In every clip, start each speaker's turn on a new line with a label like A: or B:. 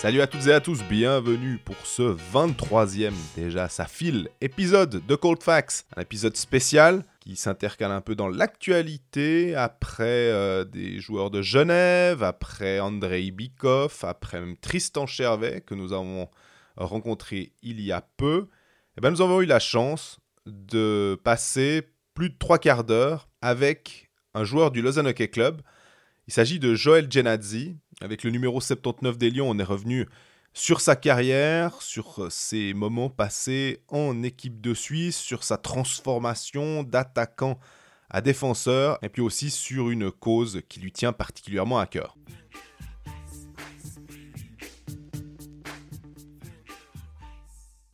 A: Salut à toutes et à tous, bienvenue pour ce 23e, déjà ça file, épisode de Cold Facts. Un épisode spécial qui s'intercale un peu dans l'actualité, après euh, des joueurs de Genève, après Andrei Bikov, après même Tristan Chervet que nous avons rencontré il y a peu. Et ben, nous avons eu la chance de passer plus de trois quarts d'heure avec un joueur du Lausanne Hockey Club. Il s'agit de Joël Genadzi. Avec le numéro 79 des Lions, on est revenu sur sa carrière, sur ses moments passés en équipe de Suisse, sur sa transformation d'attaquant à défenseur, et puis aussi sur une cause qui lui tient particulièrement à cœur.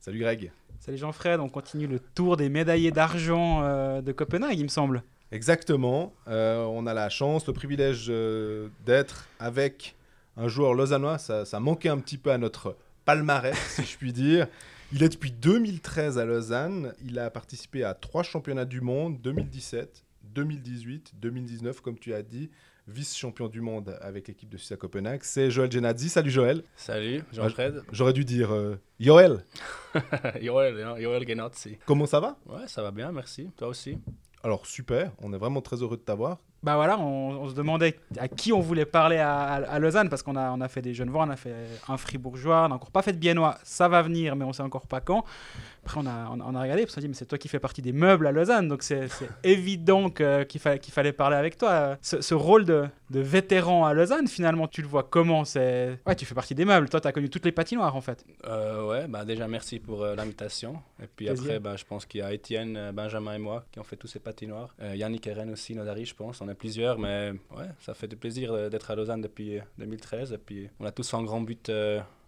A: Salut Greg.
B: Jean-Fred, on continue le tour des médaillés d'argent euh, de Copenhague, il me semble.
A: Exactement. Euh, on a la chance, le privilège euh, d'être avec un joueur lausannois. Ça, ça manquait un petit peu à notre palmarès, si je puis dire. Il est depuis 2013 à Lausanne. Il a participé à trois championnats du monde 2017, 2018, 2019, comme tu as dit. Vice-champion du monde avec l'équipe de Suisse à Copenhague. C'est Joël Genadzi. Salut Joël.
C: Salut, Jean-Fred.
A: J'aurais dû dire euh, Joël.
C: Joël, hein, Joël Genazzi.
A: Comment ça va?
C: Ouais, ça va bien, merci. Toi aussi?
A: Alors super, on est vraiment très heureux de t'avoir.
B: Bah voilà, on, on se demandait à qui on voulait parler à, à- à Lausanne parce qu'on a, on a fait des jeunes voix, on a fait un fribourgeois, on n'a encore pas fait de biennois, ça va venir, mais on sait encore pas quand. Après, on a, on, a- on a regardé, parce qu'on a dit, mais c'est toi qui fais partie des meubles à Lausanne, donc c'est évident qu'il fa- qu'il fallait parler avec toi. Ce, ce rôle de, de vétéran à Lausanne, finalement, tu le vois comment? C'est... Ouais, tu fais partie des meubles, toi, tu as connu toutes les patinoires en fait.
C: Euh, ouais, bah déjà merci pour euh, l'invitation. Et puis
B: Plaisir.
C: après, bah, je pense qu'il y a Étienne, euh, Benjamin et moi qui ont fait tous ces patinoires. Euh, Yannick et Ren aussi, Nodari, je pense. On est plusieurs, mais ouais, ça fait du plaisir d'être à Lausanne depuis euh, 2013. Et puis on a tous un grand but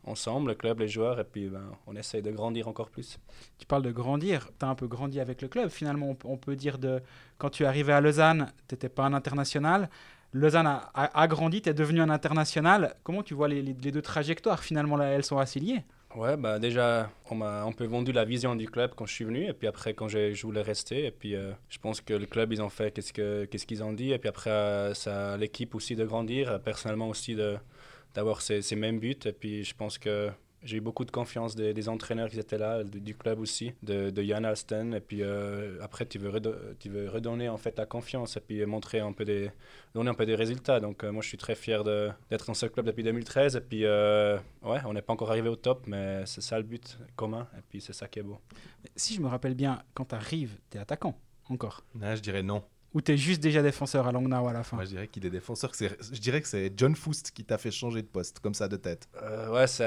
C: ensemble, le club, les joueurs. Et puis ben, on essaye de grandir encore plus.
B: Tu parles de grandir, tu as un peu grandi avec le club. Finalement, on, peut- dire de quand tu es arrivé à Lausanne, tu n'étais pas un international. Lausanne a, a- a grandi, tu es devenu un international. Comment tu vois les, les- les deux trajectoires Finalement, là, elles sont assez liées.
C: Ouais, bah déjà, on m'a un peu vendu la vision du club quand je suis venu, et puis après, quand j'ai- je voulais rester, et puis euh, je pense que le club, ils ont fait qu'est-ce que- qu'est-ce qu'ils ont dit, et puis après, euh, ça l'équipe aussi de grandir, euh, personnellement aussi de- d'avoir ces, ces mêmes buts, et puis je pense que j'ai eu beaucoup de confiance des, des entraîneurs qui étaient là, du, du club aussi, de, de Yann Alsten, et puis euh, après, tu veux, redo- tu veux redonner en fait la confiance, et puis montrer un peu des, donner un peu des résultats. Donc euh, moi, je suis très fier de- d'être dans ce club depuis 2013. Et puis, euh, ouais, on n'est pas encore arrivé au top, mais c'est ça le but commun. Et puis, c'est ça qui est beau.
B: Si je me rappelle bien, quand tu arrives, tu es attaquant encore.
A: Ah, je dirais non.
B: Ou tu es juste déjà défenseur à Langnau à la fin
A: Moi, je dirais qu'il est défenseur. que c'est- Je dirais que c'est John Foust qui t'a fait changer de poste, comme ça, de tête.
C: Euh, ouais, c'est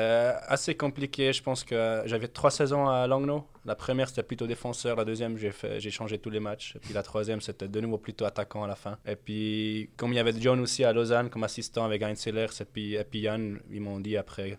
C: assez compliqué. Je pense que j'avais trois saisons à Langnau. La première, c'était plutôt défenseur. La deuxième, j'ai fait- j'ai changé tous les matchs. Et puis la troisième, c'était de nouveau plutôt attaquant à la fin. Et puis, comme il y avait John aussi à Lausanne comme assistant avec Heinz Sellers et puis, et puis Yann, ils m'ont dit après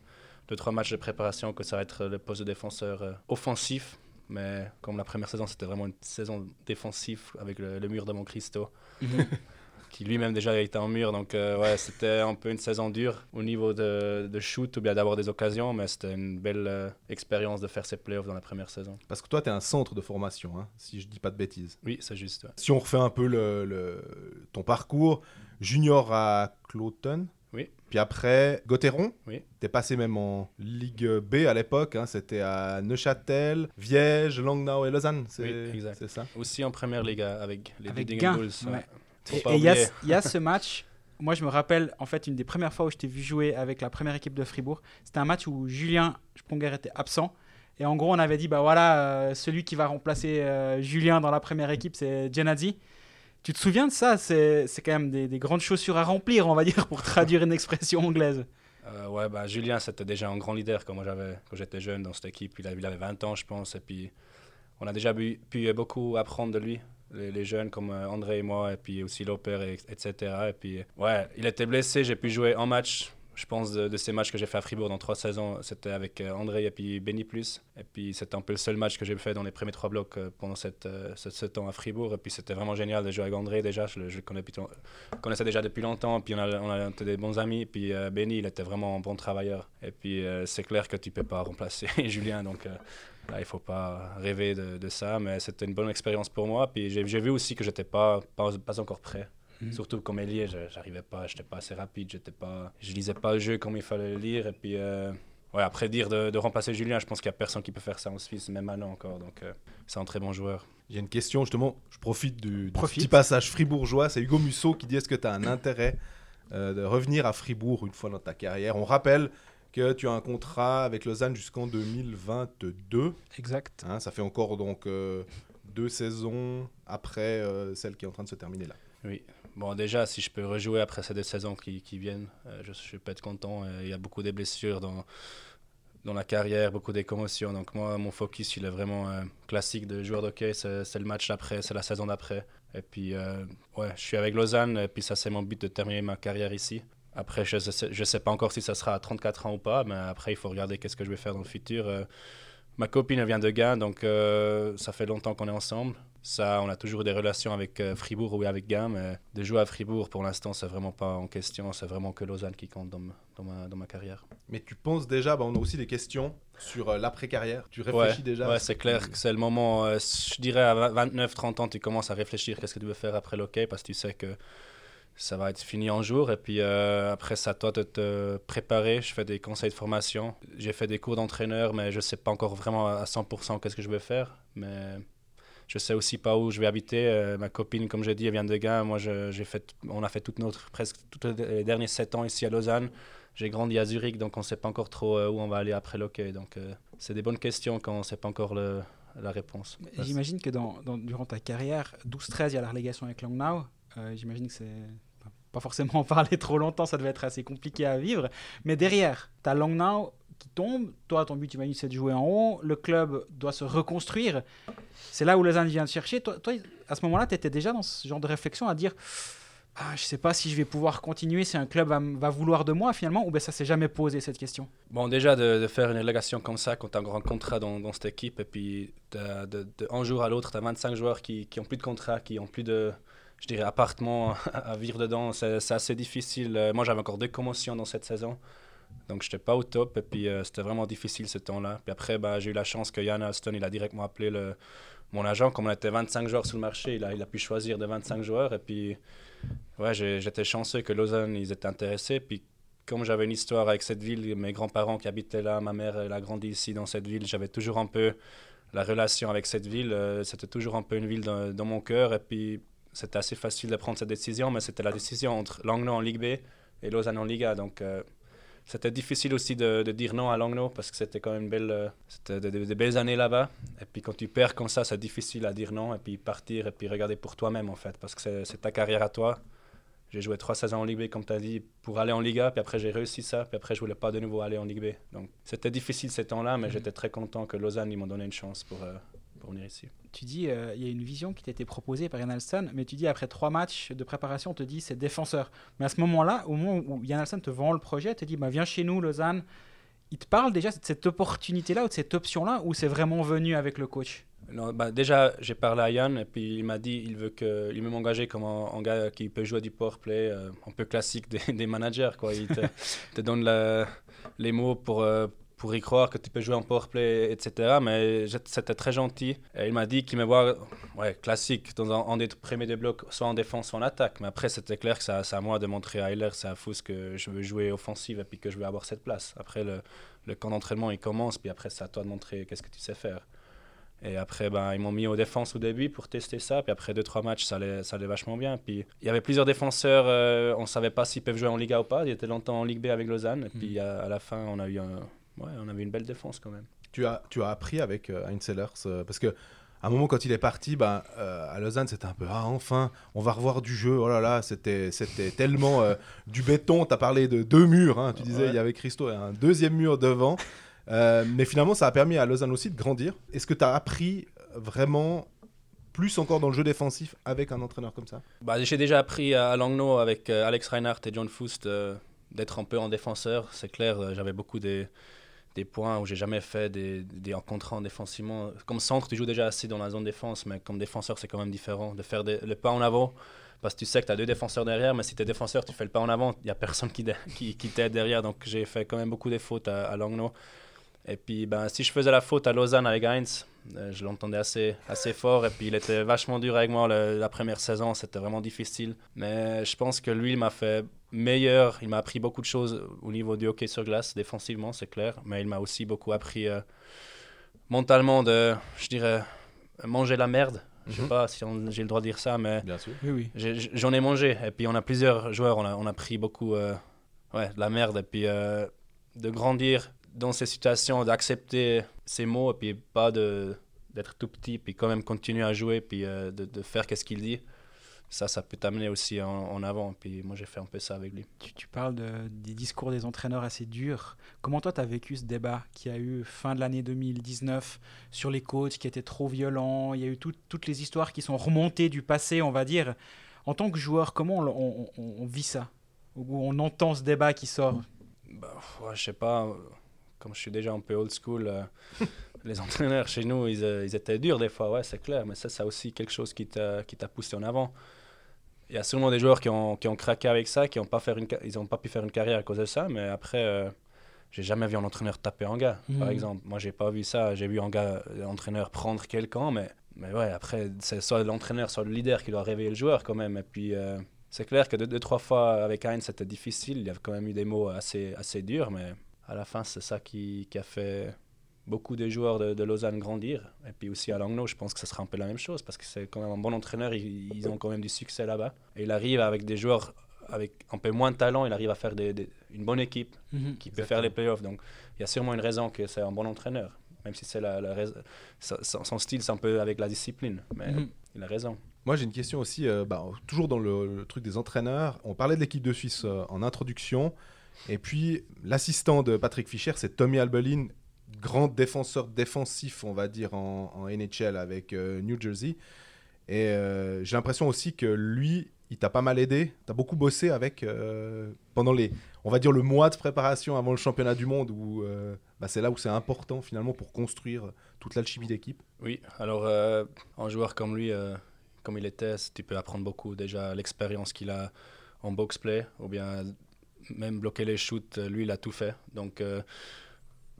C: deux, trois matchs de préparation que ça va être le poste de défenseur euh, offensif. Mais comme la première saison, c'était vraiment une saison défensive avec le, le mur de Mont Cristo qui lui-même déjà était en mur. Donc, euh, ouais, c'était un peu une saison dure au niveau de, de shoot ou bien d'avoir des occasions, mais c'était une belle euh, expérience de faire ces playoffs dans la première saison.
A: Parce que toi, tu es un centre de formation, hein, si je dis pas de bêtises.
C: Oui, c'est juste. ouais.
A: Si on refait un peu le, le- ton parcours, junior à Cloton.
C: Oui.
A: Puis après, Gauthieron.
C: Oui.
A: T'es passé même en Ligue B à l'époque. hein, C'était à Neuchâtel, Viège, Langnau et Lausanne. C'est
C: Oui, exact.
A: c'est ça.
C: Aussi en première ligue euh, avec les
B: Avec
C: Bulls.
B: ouais.
C: Faut
B: Et il y, a ce- il y a ce match, moi je me rappelle, en fait, une des premières fois où je t'ai vu jouer avec la première équipe de Fribourg, c'était un match où Julien Spronger était absent. Et en gros, on avait dit, bah voilà, euh, celui qui va remplacer euh, Julien dans la première équipe, c'est Genadzi. Tu te souviens de ça? C'est quand même des, des grandes chaussures à remplir, on va dire, pour traduire une expression anglaise.
C: Euh, ouais, bah, Julien, c'était déjà un grand leader quand j'étais jeune dans cette équipe. Il avait, il avait 20 ans, je pense. Et puis, on a déjà pu, beaucoup apprendre de lui. Les, les jeunes comme euh, André et moi, et puis aussi Loper, et, etc. Et puis, ouais, il était blessé. J'ai pu jouer un match je pense, de, ces matchs que j'ai fait à Fribourg dans trois saisons, c'était avec euh, André et puis Benny Plus. Et puis c'était un peu le seul match que j'ai fait dans les premiers trois blocs euh, pendant euh, ce, temps à Fribourg. Et puis c'était vraiment génial de jouer avec André déjà. Je le je connaissais déjà depuis longtemps. Puis on a, on des bons amis. Et puis Benny, il était vraiment un bon travailleur. Et puis c'est clair que tu peux pas remplacer Julien. Donc là, il faut pas rêver de, ça. Mais c'était une bonne expérience pour moi. Puis j'ai vu aussi que pas, pas, pas encore prêt.
B: Mhm.
C: Surtout comme ailier, je- j'arrivais pas, j'étais pas assez rapide, j'étais pas, je lisais pas le jeu comme il fallait le lire. Et puis, euh, ouais, après dire de, de remplacer Julien, je pense qu'il y a personne qui peut faire ça en Suisse, même maintenant encore. Donc, euh, c'est un très bon joueur.
A: J'ai une question, justement, je profite du, du
B: Profite.
A: petit passage fribourgeois. C'est Hugo Musso qui dit est-ce que tu as un intérêt euh, de revenir à Fribourg une fois dans ta carrière? On rappelle que tu as un contrat avec Lausanne jusqu'en 2022.
B: Exact.
A: hein, ça fait encore donc euh, deux saisons après euh, celle qui est en train de se terminer là.
C: Oui. Bon, déjà, si je peux rejouer après ces deux saisons qui, qui viennent, euh, je, je peux être content. Euh, Il y a beaucoup de blessures dans, dans la carrière, beaucoup de commotions. Donc, moi, mon focus, il est vraiment euh, classique de joueur d'hockey. C'est le match d'après, c'est la saison d'après. Et puis, euh, ouais, je suis avec Lausanne. Et puis, ça, c'est mon but de terminer ma carrière ici. Après, je ne sais, pas encore si ça sera à 34 ans ou pas. Mais après, il faut regarder qu'est-ce que je vais faire dans le futur. Ma copine, vient de Gand. Donc, ça fait longtemps qu'on est ensemble. Ça, on a toujours eu des relations avec euh, Fribourg ou avec Gand, mais de jouer à Fribourg, pour l'instant, c'est vraiment pas en question. C'est vraiment que Lausanne qui compte dans, ma- dans ma, dans ma carrière.
A: Mais tu penses déjà, bah, on a aussi des questions sur euh, l'après-carrière. Tu
C: Ouais,
A: réfléchis déjà
C: ouais, c'est clair que c'est le moment. euh, je dirais à 29-30 ans, tu commences à réfléchir qu'est-ce que tu veux faire après l'hockey parce que tu sais que ça va être fini un jour. Et puis euh, après, à toi de te préparer. Je fais des conseils de formation. J'ai fait des cours d'entraîneur, mais je sais pas encore vraiment à 100% qu'est-ce que je vais faire. Mais je sais aussi pas où je vais habiter. Euh, ma copine, comme j'ai dit, elle vient de Gand. Moi, j'ai fait, on a fait toute notre, presque tous les derniers 7 ans ici à Lausanne. J'ai grandi à Zurich, donc on ne sait pas encore trop euh, où on va aller après l'hockey. Donc euh, c'est des bonnes questions quand on ne sait pas encore le- la réponse.
B: J'imagine que dans, durant ta carrière, 12-13, il y a la relégation avec Langnau. J'imagine que c'est pas forcément en parler trop longtemps, ça devait être assez compliqué à vivre. Mais derrière, tu as Langnau tombe. Toi, ton but, j'imagine, c'est de jouer en haut. Le club doit se reconstruire. C'est là où Lausanne vient te chercher. Toi, à ce moment-là, tu étais déjà dans ce genre de réflexion à dire ah, je sais pas si je vais pouvoir continuer, si un club va, va vouloir de moi finalement, ou bien ça s'est jamais posé cette question
C: Bon, déjà, de, faire une relégation comme ça, quand tu as un grand contrat dans, cette équipe, et puis de, de un jour à l'autre, tu as 25 joueurs qui, qui plus de contrat, qui ont plus de, je dirais, appartement à vivre dedans, c'est c'est assez difficile. Euh, Moi, j'avais encore deux commotions dans cette saison, donc je n'étais pas au top, et puis euh, c'était vraiment difficile ce temps-là. Puis après, bah, j'ai eu la chance que Yann Alston, il a directement appelé le, mon agent, comme on était 25 joueurs sur le marché, il a, il a pu choisir de 25 joueurs, et puis ouais, j'étais chanceux que Lausanne, ils étaient intéressés, puis comme j'avais une histoire avec cette ville, mes grands-parents qui habitaient là, ma mère elle a grandi ici dans cette ville, j'avais toujours un peu la relation avec cette ville. euh, c'était toujours un peu une ville dans, dans mon cœur. Et puis c'était assez facile de prendre cette décision, mais c'était la décision entre Langnau en Ligue B et Lausanne en Liga. Donc euh, c'était difficile aussi de, de dire non à Langnau parce que c'était quand même une belle, euh, c'était de, de- de belles années là-bas. Et puis quand tu perds comme ça, c'est difficile à dire non et puis partir et puis regarder pour toi-même en fait parce que c'est c'est ta carrière à toi. J'ai joué trois saisons en Ligue B, comme tu as dit, pour aller en Liga, puis après j'ai réussi ça, puis après je voulais pas de nouveau aller en Ligue B. Donc c'était difficile ces temps-là, mais
B: Mhm.
C: j'étais très content que Lausanne ils m'ont donné une chance pour, euh, pour venir ici.
B: Tu dis, euh, il y a une vision qui t'a été proposée par Yann Alston, mais tu dis après trois matchs de préparation, on te dit c'est défenseur. Mais à ce moment-là, au moment où Yann Alston te vend le projet, te dit bah, viens chez nous, Lausanne. Il te parle déjà de cette opportunité-là ou de cette option-là, ou c'est vraiment venu avec le coach?
C: Non, bah, déjà, j'ai parlé à Yann et puis il m'a dit il veut que il veut m'engager comme un, un gars qui peut jouer du power play, euh, un peu classique des, des managers. Quoi. Il te, te donne la- les mots pour, euh, pour y croire que tu peux jouer en power play, etc. Mais c'était très gentil. Et il m'a dit qu'il me voit ouais, classique dans un, un des premiers des blocs, soit en défense, soit en attaque. Mais après, c'était clair que c'est à moi de montrer à Hiller, c'est à Fous que je veux jouer offensive et puis que je veux avoir cette place. Après, le, le camp d'entraînement, il commence, puis après, c'est à toi de montrer qu'est-ce que tu sais faire. Et après, ben, ils m'ont mis aux défenses au début pour tester ça. Puis après 2-3 matchs, ça allait, ça allait vachement bien. Puis il y avait plusieurs défenseurs, euh, on ne savait pas s'ils peuvent jouer en Liga ou pas. Ils étaient longtemps en Ligue B avec Lausanne. Et puis à, à la fin, on a eu un, ouais, on avait une belle défense quand même.
A: Tu as, tu as appris avec euh, Heinz Sellers euh, parce que à un moment quand il est parti, ben, euh, à Lausanne c'était un peu ah enfin on va revoir du jeu. Oh là là c'était c'était tellement euh, du béton. Tu as parlé de deux murs. hein. tu disais
C: Ouais.
A: il y avait Christo et un deuxième mur devant. Euh, mais finalement ça a permis à Lausanne aussi de grandir. Est-ce que tu as appris vraiment plus encore dans le jeu défensif avec un entraîneur comme ça?
C: Bah, j'ai déjà appris à Langnau avec euh, Alex Reinhardt et John Foust d'être un peu en défenseur. C'est clair, j'avais beaucoup des, des points où j'ai jamais fait des, des rencontres en défensivement. Comme centre, tu joues déjà assez dans la zone défense, mais comme défenseur, c'est quand même différent de faire le pas en avant. Parce que tu sais que tu as deux défenseurs derrière, mais si tu es défenseur, tu fais le pas en avant, il n'y a personne qui, qui, t'aide derrière. Donc j'ai fait quand même beaucoup de fautes à, à. Et puis ben, si je faisais la faute à Lausanne avec Heinz, euh, je l'entendais assez, assez fort. Et puis il était vachement dur avec moi le- la première saison, c'était vraiment difficile. Mais je pense que lui, il m'a fait meilleur. Il m'a appris beaucoup de choses au niveau du hockey sur glace, défensivement, c'est clair. Mais il m'a aussi beaucoup appris euh, mentalement de, je dirais, manger la merde. Je sais
A: Mhm.
C: pas si on- j'ai le droit de dire ça, mais
A: Bien sûr.
B: Oui, oui.
C: j'ai- j'en ai, mangé. Et puis on a plusieurs joueurs, on a, on a pris beaucoup euh, ouais, de la merde. Et puis euh, de grandir dans ces situations, d'accepter ces mots, et puis pas de d'être tout petit, puis quand même continuer à jouer, puis euh, de, de faire qu'est-ce qu'il dit. Ça, ça peut t'amener aussi en, en avant. Puis moi, j'ai fait un peu ça avec lui.
B: Tu, tu parles de- des discours des entraîneurs assez durs. Comment toi, tu as vécu ce débat qui a eu fin de l'année 2019 sur les coachs qui étaient trop violents? Il y a eu tout- toutes les histoires qui sont remontées du passé, on va dire. En tant que joueur, comment on, on- on- on vit ça? Ou on entend ce débat qui sort?
C: Bah, ouais, je sais pas, comme je suis déjà un peu old school, euh, les entraîneurs chez nous, ils, euh, ils étaient durs des fois, ouais, c'est clair, mais ça, c'est aussi quelque chose qui t'a qui t'a poussé en avant. Il y a sûrement des joueurs qui ont, qui ont craqué avec ça, qui n'ont pas, faire une ca- ils ont pas pu faire une carrière à cause de ça, mais après, euh, j'ai jamais vu un entraîneur taper un gars, par
B: Mhm.
C: exemple. Moi, j'ai pas vu ça, j'ai vu un gars, un entraîneur prendre quelqu'un, mais, mais ouais, après, c'est soit l'entraîneur, soit le leader qui doit réveiller le joueur quand même, et puis... euh, c'est clair que deux, deux, trois fois avec Heinz, c'était difficile. Il y avait quand même eu des mots assez, assez durs, mais à la fin, c'est ça qui, qui a fait beaucoup de joueurs de, de Lausanne grandir. Et puis aussi à Langnau, je pense que ce sera un peu la même chose parce que c'est quand même un bon entraîneur. Ils, ils ont quand même du succès là-bas. Et il arrive avec des joueurs avec un peu moins de talent, il arrive à faire des, des- une bonne équipe qui peut faire les playoffs. Donc il y a sûrement une raison que c'est un bon entraîneur. Même si c'est la, la rais- son, son style, c'est un peu avec la discipline. Mais
B: Mhm.
C: il a raison.
A: Moi, j'ai une question aussi, euh, bah, toujours dans le, le truc des entraîneurs. On parlait de l'équipe de Suisse euh, en introduction. Et puis, l'assistant de Patrick Fischer, c'est Tommy Albelin, grand défenseur défensif, on va dire, en, NHL avec euh, New Jersey. Et euh, j'ai l'impression aussi que lui, il t'a pas mal aidé. Tu as beaucoup bossé avec, euh, pendant les, on va dire, le mois de préparation avant le championnat du monde, où bah, c'est là où c'est important finalement pour construire toute l'alchimie d'équipe.
C: Oui, alors un joueur comme lui, comme il était, tu peux apprendre beaucoup. Déjà, l'expérience qu'il a en box-play, ou bien même bloquer les shoots, euh, lui, il a tout fait. Donc, euh,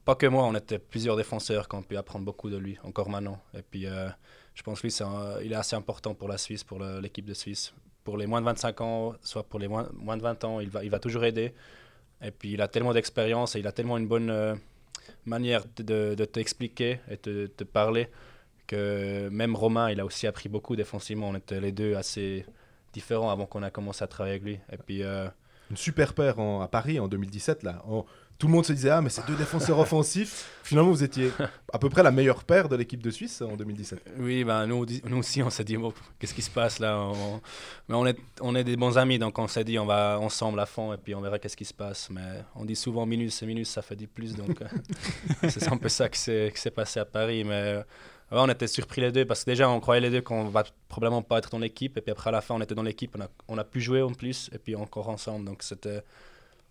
C: pas que moi, on était plusieurs défenseurs qui ont pu apprendre beaucoup de lui, encore maintenant. Et puis, euh, je pense que lui, c'est un- il est assez important pour la Suisse, pour l'équipe de Suisse. Pour les moins de 25 ans, soit pour les moins, moins de 20 ans, il va, il va toujours aider. Et puis, il a tellement d'expérience et il a tellement une bonne manière de, de- t'expliquer et de te parler que même Romain, il a aussi appris beaucoup défensivement. On était les deux assez différents avant qu'on a commencé à travailler avec lui. Et puis,
A: une super paire en- à Paris en 2017 là. En- tout le monde se disait ah mais c'est deux défenseurs offensifs. Finalement vous étiez à peu près la meilleure paire de l'équipe de Suisse en 2017.
C: oui, ben, nous, nous aussi, on s'est dit, qu'est-ce qui se passe là? On- Mais on est, on est des bons amis, donc on s'est dit, on va ensemble à fond et puis on verra qu'est-ce qui se passe. Mais on dit souvent minus et minus, ça fait 10 plus, donc c'est un peu ça qui s'est qui s'est passé à Paris. Mais on était surpris les deux parce que déjà, on croyait les deux qu'on va probablement pas être dans l'équipe. Et puis après, à la fin, on était dans l'équipe, on a, on pu jouer en plus et puis encore ensemble. Donc c'était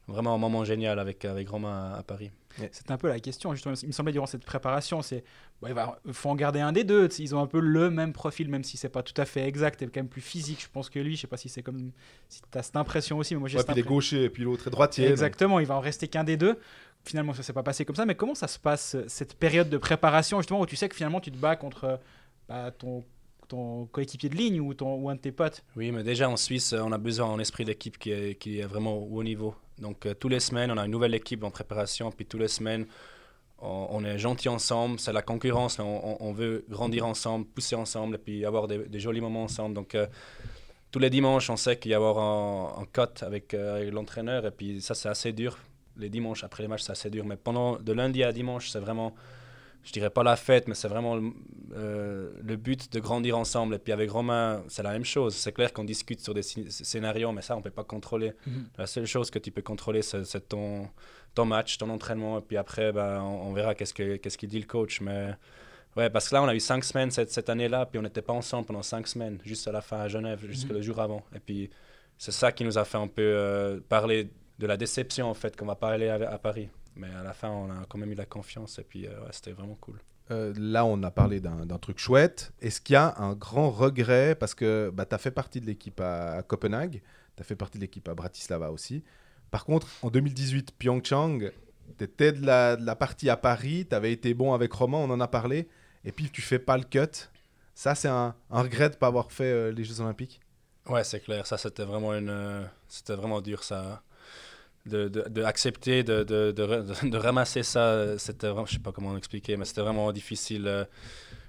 C: vraiment un moment génial avec, avec Romain à Paris.
B: C'est un peu la question, justement. Il me semblait durant cette préparation, c'est ouais, il va- faut en garder un des deux. Ils ont un peu le même profil, même si c'est pas tout à fait exact et quand même plus physique, je pense que lui. Je sais pas si c'est comme si tu as cette impression aussi, mais moi j'ai
A: Ouais, puis les
B: impression.
A: gauchers et puis l'autre est droitier. donc-
B: Exactement, il va en rester qu'un des deux. Finalement, ça s'est pas passé comme ça, mais comment ça se passe cette période de préparation justement où tu sais que finalement tu te bats contre bah, ton, ton coéquipier de ligne ou, ton, ou un de tes potes?
C: Oui, mais déjà en Suisse, on a besoin d'un esprit d'équipe qui est, qui est vraiment au haut niveau. Donc, euh, tous les semaines, on a une nouvelle équipe en préparation. Puis, tous les semaines, on, est gentils ensemble. C'est la concurrence. mais On, veut grandir ensemble, pousser ensemble et puis avoir des, des jolis moments ensemble. Donc, euh, tous les dimanches, on sait qu'il y a avoir un, un cut avec, euh, avec l'entraîneur. Et puis, ça, c'est assez dur. Les dimanches, après les matchs, c'est assez dur. Mais pendant de lundi à dimanche, c'est vraiment je dirais pas la fête, mais c'est vraiment euh, le but de grandir ensemble. Et puis avec Romain, c'est la même chose. C'est clair qu'on discute sur des scénarios, mais ça, on peut pas contrôler. La seule chose que tu peux contrôler, c'est ton, ton match, ton entraînement. Et puis après, ben, on, on verra qu'est-ce que- qu'est-ce qu'il dit le coach. Mais ouais, parce que là, on a eu cinq semaines cette, cette année-là, puis on n'était pas ensemble pendant cinq semaines, juste à la fin à Genève, jusque
B: Mhm.
C: le jour avant. Et puis c'est ça qui nous a fait un peu euh, parler de la déception en fait qu'on va pas aller à, à Paris. Mais à la fin, on a quand même eu la confiance et puis euh, ouais, c'était vraiment cool.
A: Euh, là, on a parlé d'un truc chouette. Est-ce qu'il y a un grand regret? Parce que bah, tu as fait partie de l'équipe à, à Copenhague, tu as fait partie de l'équipe à Bratislava aussi. Par contre, en 2018, Pyeongchang, tu étais de la, de la partie à Paris, tu avais été bon avec Romain, on en a parlé, et puis tu fais pas le cut. Ça, c'est un, un regret de pas avoir fait euh, les Jeux Olympiques?
C: Ouais, c'est clair. Ça, c'était vraiment une, euh, c'était vraiment dur ça. De, de, accepter, de, de, ramasser ça, c'était je sais pas comment expliquer, mais c'était vraiment difficile. euh,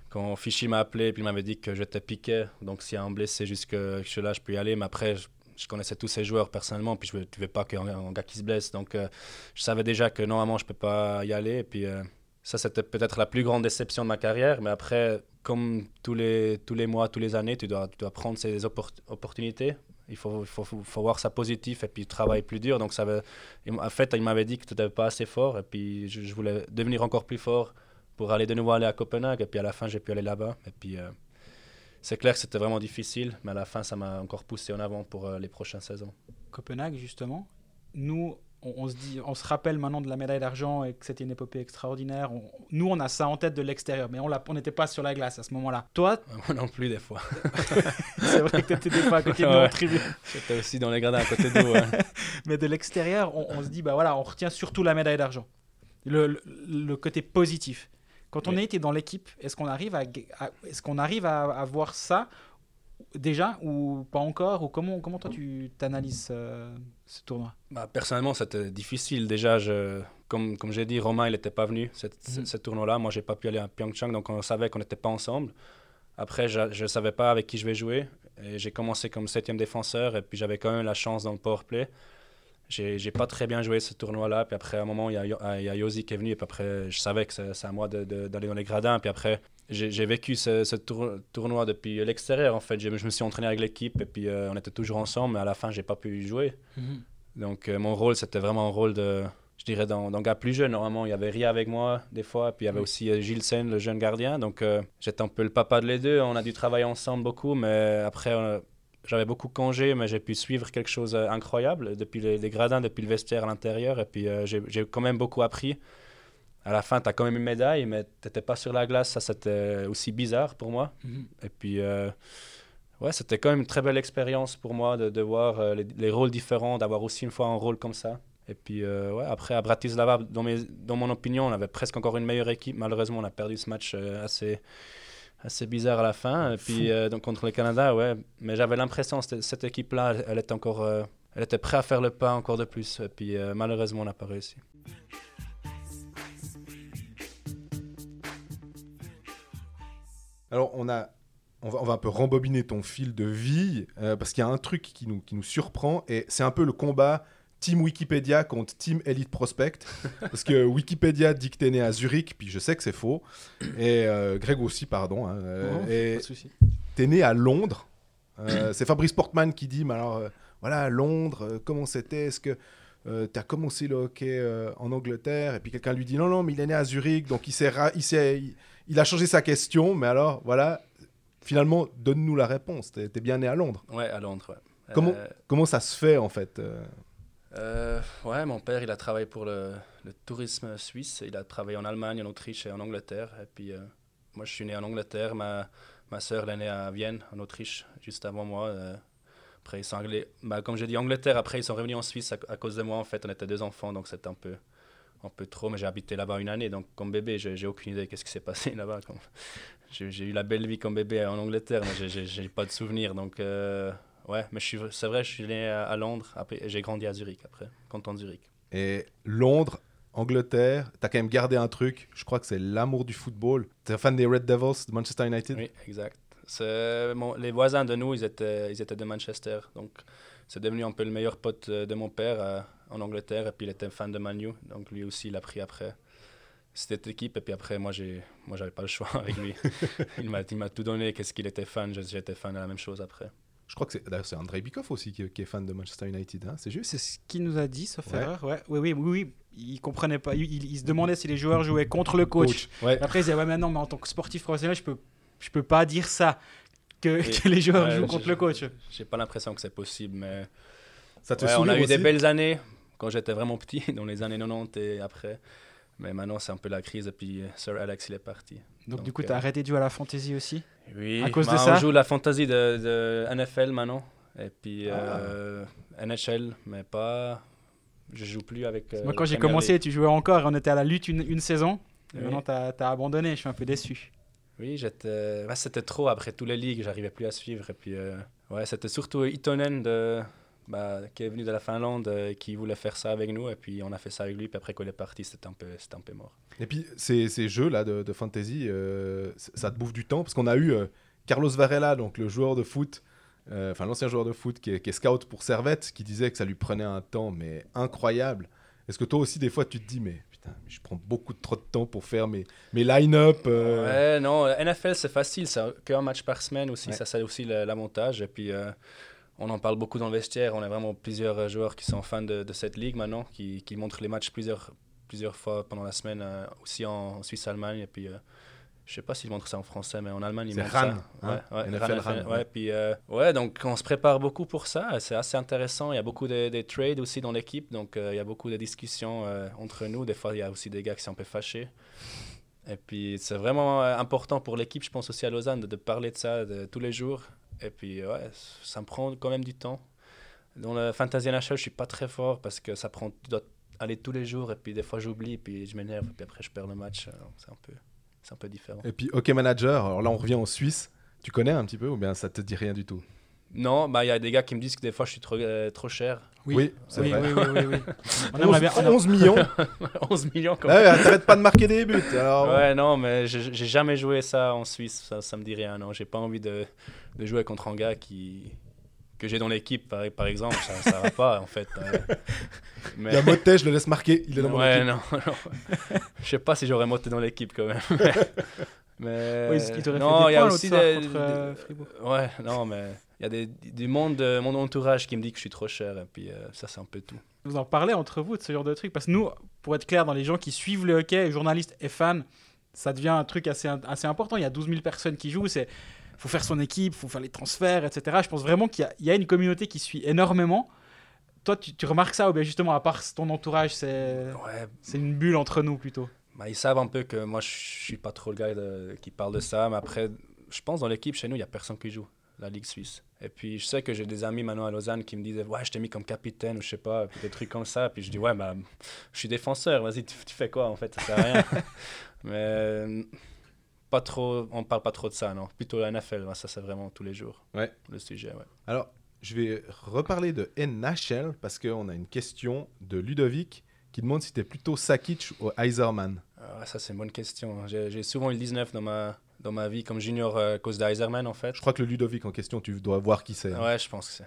C: Quand Fichy m'a appelé, puis il m'avait dit que j'étais piqué, donc s'il y a un blessé jusque je là, je peux y aller. Mais après, je, je connaissais tous ces joueurs personnellement, puis je ne veux pas qu'un un gars qui se blesse. Donc euh, je savais déjà que normalement, je peux pas y aller. Et puis euh, ça, c'était peut-être la plus grande déception de ma carrière. Mais après, comme tous les, tous les mois, tous les années, tu dois, tu dois prendre ces oppor- opportunités. Il faut, il faut, faut, voir ça positif et puis travailler plus dur. Donc, ça veut, en fait, il m'avait dit que tu n'étais pas assez fort et puis je, je voulais devenir encore plus fort pour aller de nouveau aller à Copenhague. Et puis à la fin, j'ai pu aller là-bas. Et puis, euh, c'est clair que c'était vraiment difficile, mais à la fin, ça m'a encore poussé en avant pour euh, les prochaines saisons.
B: Copenhague, justement, nous, on, on se dit, on se rappelle maintenant de la médaille d'argent et que c'était une épopée extraordinaire. On- nous, on a ça en tête de l'extérieur, mais on n'était pas sur la glace à ce moment-là. Toi,
C: Moi non plus, des fois.
B: c'est vrai que tu n'étais pas à côté de nous
C: Ouais.
B: en tribune,
C: J'étais aussi dans les gradins à côté d'eux. ouais.
B: mais de l'extérieur, on, on se dit, bah voilà, on retient surtout la médaille d'argent. Le, le- le côté positif. Quand on a été dans l'équipe, est-ce qu'on arrive, à, à- est-ce qu'on arrive à, à voir ça déjà ou pas encore Ou comment, comment toi tu t'analyses euh, ce tournoi?
C: Bah, personnellement, c'était difficile. Déjà, je, comme, comme j'ai dit, Romain, il n'était pas venu cette- ce-
B: Mhm.
C: ce tournoi-là. Moi, j'ai pas pu aller à Pyeongchang, donc on savait qu'on n'était pas ensemble. Après, je ne savais pas avec qui je vais jouer. Et j'ai commencé comme septième défenseur, et puis j'avais quand même la chance dans le powerplay. J'ai j'ai pas très bien joué ce tournoi-là. Puis après, à un moment, il y a, il y a Yosi qui est venu, et puis après, je savais que c'est à moi d'aller dans les gradins. Puis après, j'ai j'ai vécu ce, ce tour- tournoi depuis l'extérieur, en fait. Je, je me suis entraîné avec l'équipe, et puis euh, on était toujours ensemble, mais à la fin, j'ai pas pu jouer. Donc euh, mon rôle, c'était vraiment un rôle de, je dirais, d'un d'un gars plus jeune. Normalement, il y avait Ria avec moi des fois, puis il y avait aussi euh, Gilles Sen, le jeune gardien. Donc euh, j'étais un peu le papa de les deux. On a dû travailler ensemble beaucoup, mais après, euh, j'avais beaucoup de congés, mais j'ai pu suivre quelque chose d'incroyable depuis les, les gradins, depuis le vestiaire à l'intérieur. Et puis euh, j'ai quand même beaucoup appris. À la fin, tu as quand même une médaille, mais tu n'étais pas sur la glace. Ça, c'était aussi bizarre pour moi. Et puis, euh, ouais, c'était quand même une très belle expérience pour moi de, de voir euh, les, les rôles différents, d'avoir aussi une fois un rôle comme ça. Et puis, euh, ouais, après, à Bratislava, dans, mes, dans mon opinion, on avait presque encore une meilleure équipe. Malheureusement, on a perdu ce match euh, assez, assez bizarre à la fin. Et puis, euh, donc, contre le Canada, ouais. Mais j'avais l'impression que cette, équipe-là, elle, elle était encore. euh, elle était prête à faire le pas encore de plus. Et puis, euh, malheureusement, on n'a pas réussi.
A: Alors, on a. On va, on va un peu rembobiner ton fil de vie, euh, parce qu'il y a un truc qui nous, qui nous surprend, et c'est un peu le combat Team Wikipédia contre Team Elite Prospect. parce que Wikipédia dit que t'es né à Zurich, puis je sais que c'est faux. Et euh, Greg aussi, pardon. hein,
B: Oh,
A: et
B: pas de souci.
A: t'es né à Londres. Euh, c'est Fabrice Portman qui dit, mais alors, euh, voilà, Londres, comment c'était? Est-ce que euh, t'as commencé le hockey en Angleterre? Et puis quelqu'un lui dit, non, non, mais il est né à Zurich, donc il, il, il, a changé sa question, mais alors, voilà, finalement, donne-nous la réponse. T'es bien né à Londres.
C: Ouais, à Londres, ouais.
A: Comment- Comment ça se fait, en fait euh
C: ouais, mon père, il a travaillé pour le, tourisme suisse. Il a travaillé en Allemagne, en Autriche et en Angleterre. Et puis, euh, moi, je suis né en Angleterre. Ma, ma soeur, elle est née à Vienne, en Autriche, juste avant moi. Euh, après, ils sont anglais. Bah, comme j'ai dit, Angleterre. Après, ils sont revenus en Suisse à, à cause de moi. En fait, on était deux enfants, donc c'était un peu, un peu trop. Mais j'ai habité là-bas une année. Donc, comme bébé, j'ai aucune idée qu'est-ce qui s'est passé là-bas. J'ai eu la belle vie comme bébé en Angleterre, mais j'ai pas de souvenirs. Donc, euh, ouais, mais je suis- c'est vrai, je suis né à, Londres. Après, et j'ai grandi à Zurich après, canton de Zurich.
A: Et Londres, Angleterre, t'as quand même gardé un truc, je crois que c'est l'amour du football. T'es un fan des Red Devils de Manchester United?
C: Oui, exact. Mon- les voisins de nous, ils étaient, ils étaient de Manchester. Donc, c'est devenu un peu le meilleur pote euh, de mon père euh, en Angleterre. Et puis, il était fan de Manu. Donc, lui aussi, il a pris après cette équipe. Et puis après, moi, j'ai, moi, j'avais pas le choix avec lui. il m'a, il m'a tout donné. Qu'est-ce qu'il était fan J'étais fan de la même chose après.
A: Je crois que c'est d'ailleurs, c'est Andrei Bikov aussi qui, qui est fan de Manchester United, hein, c'est juste
B: C'est ce qu'il nous a dit, sauf
A: Ouais.
B: erreur. Ouais. Oui, oui, oui, oui. Il comprenait pas. Il, se demandait si les joueurs jouaient contre le coach.
A: Ouais.
B: Après, il disait Ouais, mais non, mais en tant que sportif professionnel, je peux, je peux pas dire ça. Que,
C: Oui.
B: que les joueurs
C: Ouais,
B: jouent contre le coach.
C: J'ai pas l'impression que c'est possible, mais
A: Ça te
C: Ouais, on a eu des belles années. quand j'étais vraiment petit, dans les années 90 et après. Mais maintenant, c'est un peu la crise. Et puis, euh, Sir Alex, il est parti.
B: Donc, du coup,
C: euh,
B: tu as arrêté de jouer à la fantasy aussi?
C: Oui,
B: À cause de
C: bah,
B: ça?
C: On joue la fantasy de, de NFL maintenant. Et puis,
B: Ah.
C: euh, NHL, mais pas. Je joue plus avec.
B: Moi, quand j'ai commencé,
C: League.
B: tu jouais encore et on était à la lutte une, une saison. Et
C: Oui.
B: maintenant, tu as, abandonné. Je suis un peu déçu.
C: Oui, j'étais. c'était trop après tous les ligues, j'arrivais plus à suivre. Et puis, euh, ouais, c'était surtout Itonen de... bah, qui est venu de la Finlande, euh, qui voulait faire ça avec nous. Et puis, on a fait ça avec lui. Puis après, quand il est parti, c'était un peu, un peu mort.
A: Et puis, ces, ces jeux-là de, de fantasy, euh, ça te bouffe du temps, parce qu'on a eu euh, Carlos Varela, donc le joueur de foot, enfin l'ancien joueur de foot qui est, qui est scout pour Servette, qui disait que ça lui prenait un temps, mais incroyable. Est-ce que toi aussi, des fois, tu te dis, mais putain, je prends beaucoup trop de temps pour faire mes, mes line-up
C: Ouais, non, NFL, c'est facile. C'est qu'un match par semaine aussi.
A: Ouais.
C: Ça, c'est aussi l'avantage. Et puis, on en parle beaucoup dans le vestiaire. On a vraiment plusieurs euh, joueurs qui sont fans de, de cette ligue maintenant, qui, qui montrent les matchs plusieurs, plusieurs fois pendant la semaine, euh, aussi en Suisse-Allemagne. Et puis, euh, je sais pas s'ils montrent ça en français, mais en Allemagne, ils montrent
A: RAN,
C: ça.
A: hein,
C: ouais, ouais,
A: NFL
C: RAN,
A: RAN,
C: ouais. Puis, euh, ouais, donc on se prépare beaucoup pour ça. C'est assez intéressant. Il y a beaucoup de, de trades aussi dans l'équipe. Donc, il y a beaucoup de discussions entre nous. Des fois, il y a aussi des gars qui sont un peu fâchés. Et puis, c'est vraiment important pour l'équipe, je pense aussi à Lausanne, de, de parler de ça de, tous les jours. Et puis, ouais, ça me prend quand même du temps. Dans le Fantasy NHL, je suis pas très fort parce que ça prend, tu aller tous les jours. Et puis, des fois, j'oublie, puis je m'énerve, puis après, je perds le match. Alors, C'est un peu, c'est un peu différent.
A: Et puis, OK Manager, alors là, on revient en Suisse. Tu connais un petit peu ou bien ça te dit rien du tout?
C: Non, bah, il y a des gars qui me disent que des fois, je suis trop, euh, trop cher.
A: Oui, c'est
B: oui,
A: vrai.
B: oui, oui, oui, oui. On
A: 11,
B: aimerait bien. on-
A: 11 millions
C: 11 millions, quand
A: Ouais, ouais, T'arrêtes pas de marquer des buts alors...
C: Ouais, non, mais j'ai jamais joué ça en Suisse, ça, ça me dit rien. Non, j'ai pas envie de, de jouer contre un gars qui que j'ai dans l'équipe, par, par exemple, ça, ça va pas en fait. euh. Mais-
A: Il y a Motet, je le laisse marquer, il est dans mon
C: ouais,
A: équipe.
C: non, non. Je sais pas si j'aurais monté dans l'équipe quand même. mais
B: Oui, il
C: non, il y a aussi des,
B: contre, euh,
C: des-
B: Fribourg.
C: ouais, non, mais il y a des, du monde de mon entourage qui me dit que je suis trop cher et puis euh, ça c'est un peu tout.
B: Vous en parlez entre vous de ce genre de truc Parce que nous, pour être clair, dans les gens qui suivent le hockey, journalistes et fans, ça devient un truc assez, assez important. Il y a 12 000 personnes qui jouent. C'est faut faire son équipe, faut faire les transferts, etc. Je pense vraiment qu'il y y, a une communauté qui suit énormément. Toi, tu, tu remarques ça ou bien justement, à part ton entourage, c'est
C: Ouais,
B: c'est une bulle entre nous plutôt?
C: Bah, ils savent un peu que moi, je suis pas trop le gars de- qui parle de ça. Mais après, je pense dans l'équipe, chez nous, il y a personne qui joue la Ligue suisse. Et puis, je sais que j'ai des amis maintenant à Lausanne qui me disent Ouais, je t'ai mis comme capitaine ou je sais pas, puis des trucs comme ça. Puis je dis Ouais, bah, je suis défenseur, vas-y, tu, tu fais quoi en fait Ça sert à rien. mais pas trop, on parle pas trop de ça, non. Plutôt la NFL, ça c'est vraiment tous les jours
A: Ouais.
C: le sujet. Ouais.
A: Alors, je vais reparler de NHL parce qu'on a une question de Ludovic qui demande si t'es plutôt Sakic ou Heiserman.
C: Ah, ça, c'est une bonne question. J'ai j'ai souvent eu le 19 dans ma, dans ma vie comme junior euh, à cause d'Eiserman en fait.
A: Je crois que le Ludovic en question, tu dois voir qui c'est. hein.
C: Ouais, je pense que c'est.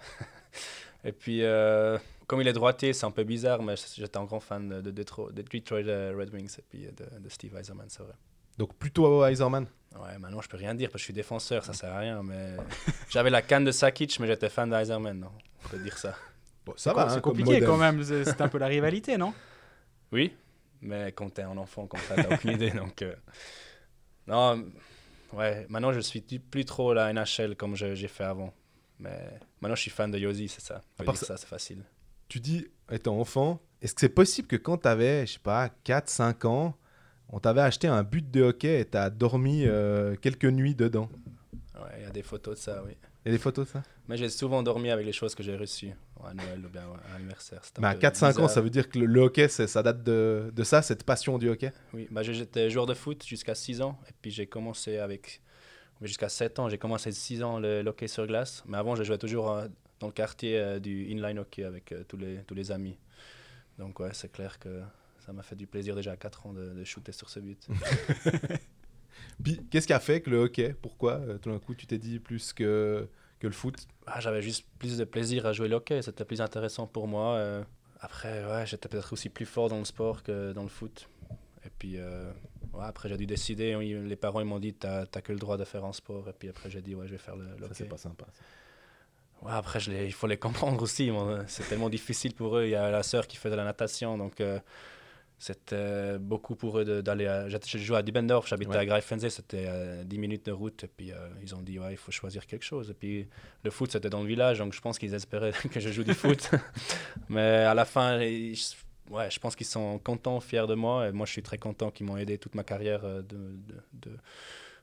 C: Et puis, euh, comme il est droitier, c'est un peu bizarre, mais j'étais un grand fan de, de, Detro- de Detroit euh, Red Wings et puis de, de Steve Eiserman, c'est vrai.
A: Donc plutôt Heiserman.
C: Ouais, maintenant je peux rien dire parce que je suis défenseur, ça sert à rien, mais j'avais la canne de Sakic, mais j'étais fan d'Eiserman, non? On peut dire ça.
A: Bon, ça va, hein,
B: C'est compliqué quand même. C'est un peu la rivalité, non?
C: Oui, mais quand t'es un enfant comme ça, t'as aucune idée, donc. euh, Non, ouais, maintenant je suis plus trop la NHL comme je- j'ai fait avant. Mais maintenant je suis fan de Yossi, c'est ça. Peut
A: part
C: ça, c'est facile.
A: Tu dis, étant enfant, est-ce que c'est possible que quand t'avais, je sais pas, 4-5 ans, on t'avait acheté un but de hockey et t'as dormi euh, quelques nuits dedans?
C: Ouais, il y a des photos de ça, oui.
A: Il y a des photos de ça?
C: Mais j'ai souvent dormi avec les choses que j'ai reçues à Noël ou bien à l'anniversaire.
A: Mais à
C: peu
A: 4-5 ans, ça veut dire que le, le hockey, ça date de, de ça, cette passion du hockey?
C: Oui, bah, j'étais joueur de foot jusqu'à 6 ans. Et puis j'ai commencé avec. Jusqu'à 7 ans, j'ai commencé 6 ans le, le hockey sur glace. Mais avant, je jouais toujours euh, dans le quartier euh, du inline hockey avec euh, tous, les, tous les amis. Donc, ouais, c'est clair que ça m'a fait du plaisir déjà à 4 ans de, de shooter sur ce but.
A: Puis, qu'est-ce qui a fait que le hockey? Pourquoi euh, tout d'un coup tu t'es dit plus que, que le foot?
C: Ah, J'avais juste plus de plaisir à jouer le hockey. C'était plus intéressant pour moi. euh. Après, ouais, j'étais peut-être aussi plus fort dans le sport que dans le foot. Et puis, euh, ouais, après, j'ai dû décider. Les parents ils m'ont dit T'as que le droit de faire un sport. Et puis après, j'ai dit Ouais, je vais faire le, le
A: Ça,
C: hockey.
A: c'est pas sympa. ça.
C: Ouais, après, je il faut les comprendre aussi. C'est tellement difficile pour eux. Il y a la sœur qui fait de la natation. Donc, euh, c'était beaucoup pour eux d'aller à. Je jouais à Diebendorf, j'habitais
A: Ouais.
C: à Greifensee, c'était euh, 10 minutes de route. Et puis euh, ils ont dit, ouais, il faut choisir quelque chose. Et puis le foot, c'était dans le village, donc je pense qu'ils espéraient que je joue du foot. Mais à la fin, ils- ouais, je pense qu'ils sont contents, fiers de moi. Et moi, je suis très content qu'ils m'ont aidé toute ma carrière euh, de, de, de,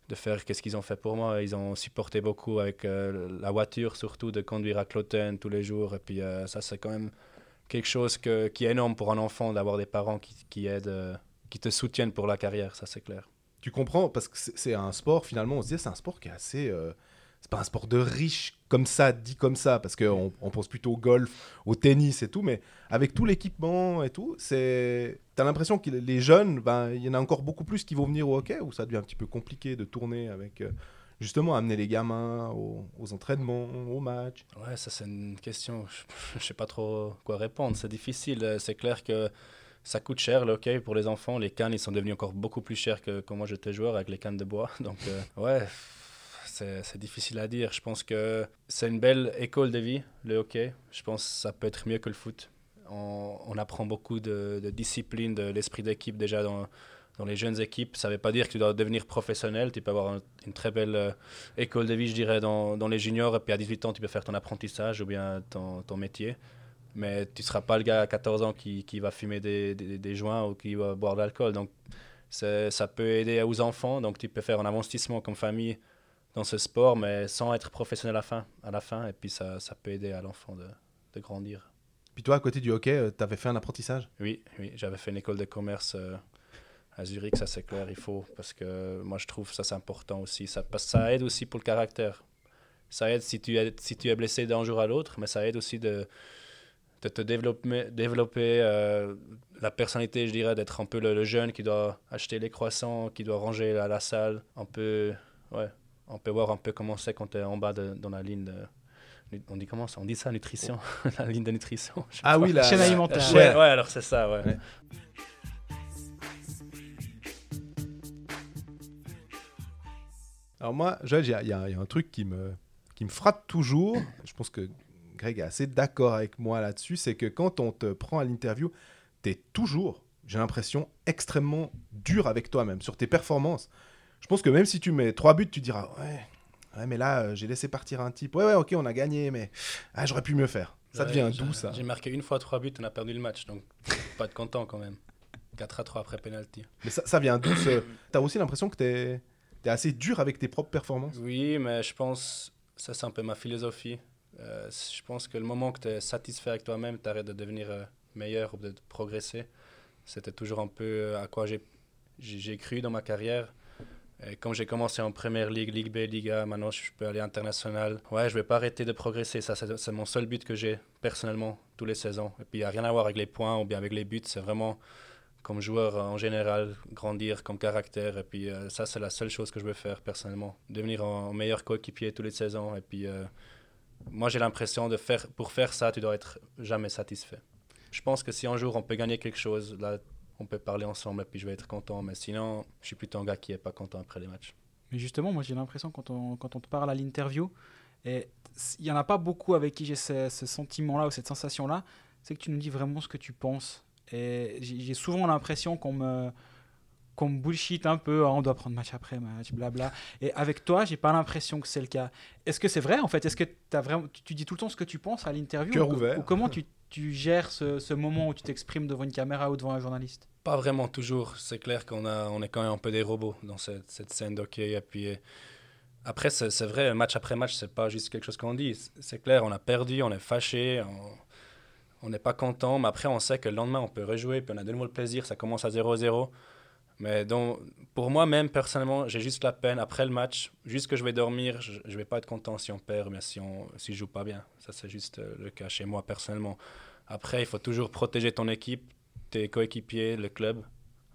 C: de faire qu'est-ce qu'ils ont fait pour moi. Ils ont supporté beaucoup avec euh, la voiture, surtout de conduire à Cloten tous les jours. Et puis euh, ça, c'est quand même quelque chose que, qui est énorme pour un enfant d'avoir des parents qui, qui aident, euh, qui te soutiennent pour la carrière, ça c'est clair.
A: Tu comprends? Parce que c'est un sport, finalement, on se dit, c'est un sport qui est assez. euh, c'est pas un sport de riche comme ça, dit comme ça, parce qu'on on pense plutôt au golf, au tennis et tout, mais avec tout l'équipement et tout, c'est. T'as l'impression que les jeunes, ben, il y en a encore beaucoup plus qui vont venir au hockey, où ça devient un petit peu compliqué de tourner avec. euh, justement, amener les gamins aux, entraînements, aux matchs.
C: Ouais, ça c'est une question, je, je sais pas trop quoi répondre, c'est difficile. Euh, C'est clair que ça coûte cher le hockey pour les enfants. Les cannes, ils sont devenus encore beaucoup plus chers que quand moi j'étais joueur avec les cannes de bois. Donc euh, ouais, c'est difficile à dire. Je pense que c'est une belle école de vie, le hockey. Je pense que ça peut être mieux que le foot. On, on apprend beaucoup de, de discipline, de l'esprit d'équipe déjà dans, dans les jeunes équipes. Ça ne veut pas dire que tu dois devenir professionnel. Tu peux avoir un- une très belle euh, école de vie, je dirais, dans, dans les juniors. Et puis à 18 ans, tu peux faire ton apprentissage ou bien ton, ton métier. Mais tu ne seras pas le gars à 14 ans qui, qui va fumer des, des, des joints ou qui va boire de l'alcool. Donc ça peut aider aux enfants. Donc tu peux faire un investissement comme famille dans ce sport, mais sans être professionnel à la fin. À la fin et puis ça, ça peut aider à l'enfant de, de grandir.
A: Puis toi, à côté du hockey, tu avais fait un apprentissage?
C: Oui, oui, j'avais fait une école de commerce euh, à Zurich, ça c'est clair, il faut, parce que moi je trouve ça c'est important aussi, ça, parce que ça aide aussi pour le caractère. Ça aide si tu es, si tu es blessé d'un jour à l'autre, mais ça aide aussi de, de te développer, développer euh, la personnalité, je dirais, d'être un peu le, le jeune qui doit acheter les croissants, qui doit ranger la, la salle, un peu, ouais, on peut voir un peu comment c'est quand tu es en bas de- dans la ligne de... On dit comment ça? On dit ça, nutrition? La ligne de nutrition
A: Ah oui, la
B: Chaîne alimentaire.
A: la
C: Ouais, ouais, alors c'est ça, ouais.
A: Ouais. Alors moi, Joël, il y, a- y y un truc qui me, qui me frappe toujours. Je pense que Greg est assez d'accord avec moi là-dessus. C'est que quand on te prend à l'interview, tu es toujours, j'ai l'impression, extrêmement dur avec toi-même sur tes performances. Je pense que même si tu mets trois buts, tu diras Ouais, ouais mais là, euh, j'ai laissé partir un type. Ouais, ouais, ok, on a gagné, mais ah, j'aurais pu mieux faire. Ça
C: Ouais,
A: devient doux, ça.
C: J'ai marqué une fois trois buts, on a perdu le match, donc pas être content quand même. 4 à 3 après penalty.
A: Mais ça, ça vient d'où. T'as aussi l'impression que t'es assez dur avec tes propres performances?
C: Oui, mais je pense, ça c'est un peu ma philosophie. Euh, je pense que le moment que tu es satisfait avec toi-même, tu arrêtes de devenir euh, meilleur ou de progresser. C'était toujours un peu euh, à quoi j'ai cru dans ma carrière. Et comme j'ai commencé en première ligue, Ligue B, Liga, maintenant je peux aller international. Ouais, je vais pas arrêter de progresser. Ça, c'est mon seul but que j'ai personnellement tous les saisons. Et puis il n'y a rien à voir avec les points ou bien avec les buts. C'est vraiment comme joueur euh, en général, grandir comme caractère. Et puis euh, ça, c'est la seule chose que je veux faire personnellement. Devenir un meilleur coéquipier tous les saisons. Et puis euh, moi, j'ai l'impression de faire, pour faire ça, tu dois être jamais satisfait. Je pense que si un jour on peut gagner quelque chose, là, on peut parler ensemble et puis je vais être content. Mais sinon, je suis plutôt un gars qui est pas content après les matchs.
B: Mais justement, moi j'ai l'impression quand on, quand on te parle à l'interview, et il n'y en a pas beaucoup avec qui j'ai ce sentiment-là ou cette sensation-là, c'est que tu nous dis vraiment ce que tu penses. Et j'ai souvent l'impression qu'on me, qu'on me bullshit un peu, Ah, on doit prendre match après match, blabla. Et avec toi, j'ai pas l'impression que c'est le cas. Est-ce que c'est vrai en fait? Est-ce que as vraiment, tu, dis tout le temps ce que tu penses à l'interview
A: Cœur
B: ou,
A: ouvert.
B: ou comment tu, tu gères ce, ce moment où tu t'exprimes devant une caméra ou devant un journaliste?
C: Pas vraiment toujours. C'est clair qu'on a, on est quand même un peu des robots dans cette, cette scène d'hockey. Puis euh, après, c'est vrai, match après match, c'est pas juste quelque chose qu'on dit. C'est- C'est clair, on a perdu, on est fâché, on- on n'est pas content. Mais après, on sait que le lendemain, on peut rejouer, puis on a de nouveau le plaisir. Ça commence à 0-0. Mais donc, pour moi, même personnellement, j'ai juste la peine après le match, juste que je vais dormir, je, je vais pas être content si on perd, mais si on si je joue pas bien. Ça, c'est juste euh, le cas chez moi personnellement. Après, il faut toujours protéger ton équipe, tes coéquipiers, le club.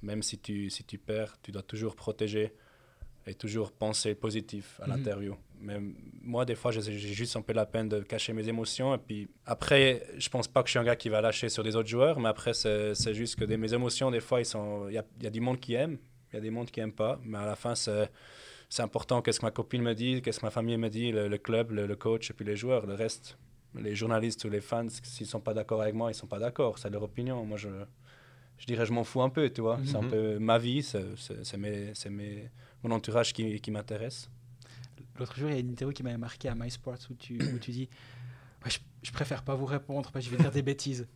C: Même si tu, si tu perds, tu dois toujours protéger et toujours penser positif à
B: Mhm.
C: l'interview. Mais moi, des fois, j'ai juste un peu la peine de cacher mes émotions. Et puis après, je pense pas que je suis un gars qui va lâcher sur des autres joueurs, mais après, c'est juste que des, mes émotions, des fois, il y a, y a du monde qui aime, il y a des mondes qui aiment pas. Mais à la fin, c'est important qu'est-ce que ma copine me dit, qu'est-ce que ma famille me dit, le, le club, le, le coach et puis les joueurs. Le reste, les journalistes ou les fans, s'ils sont pas d'accord avec moi, ils sont pas d'accord. C'est leur opinion. Moi, je je dirais, je m'en fous un peu, tu vois. C'est un
A: Mhm.
C: peu ma vie, c'est mes, c'est mes, mon entourage qui, qui m'intéresse.
B: L'autre jour, il y a une interview qui m'avait marqué à MySports où tu, où tu dis Ouais, je, je préfère pas vous répondre parce que je vais dire des bêtises.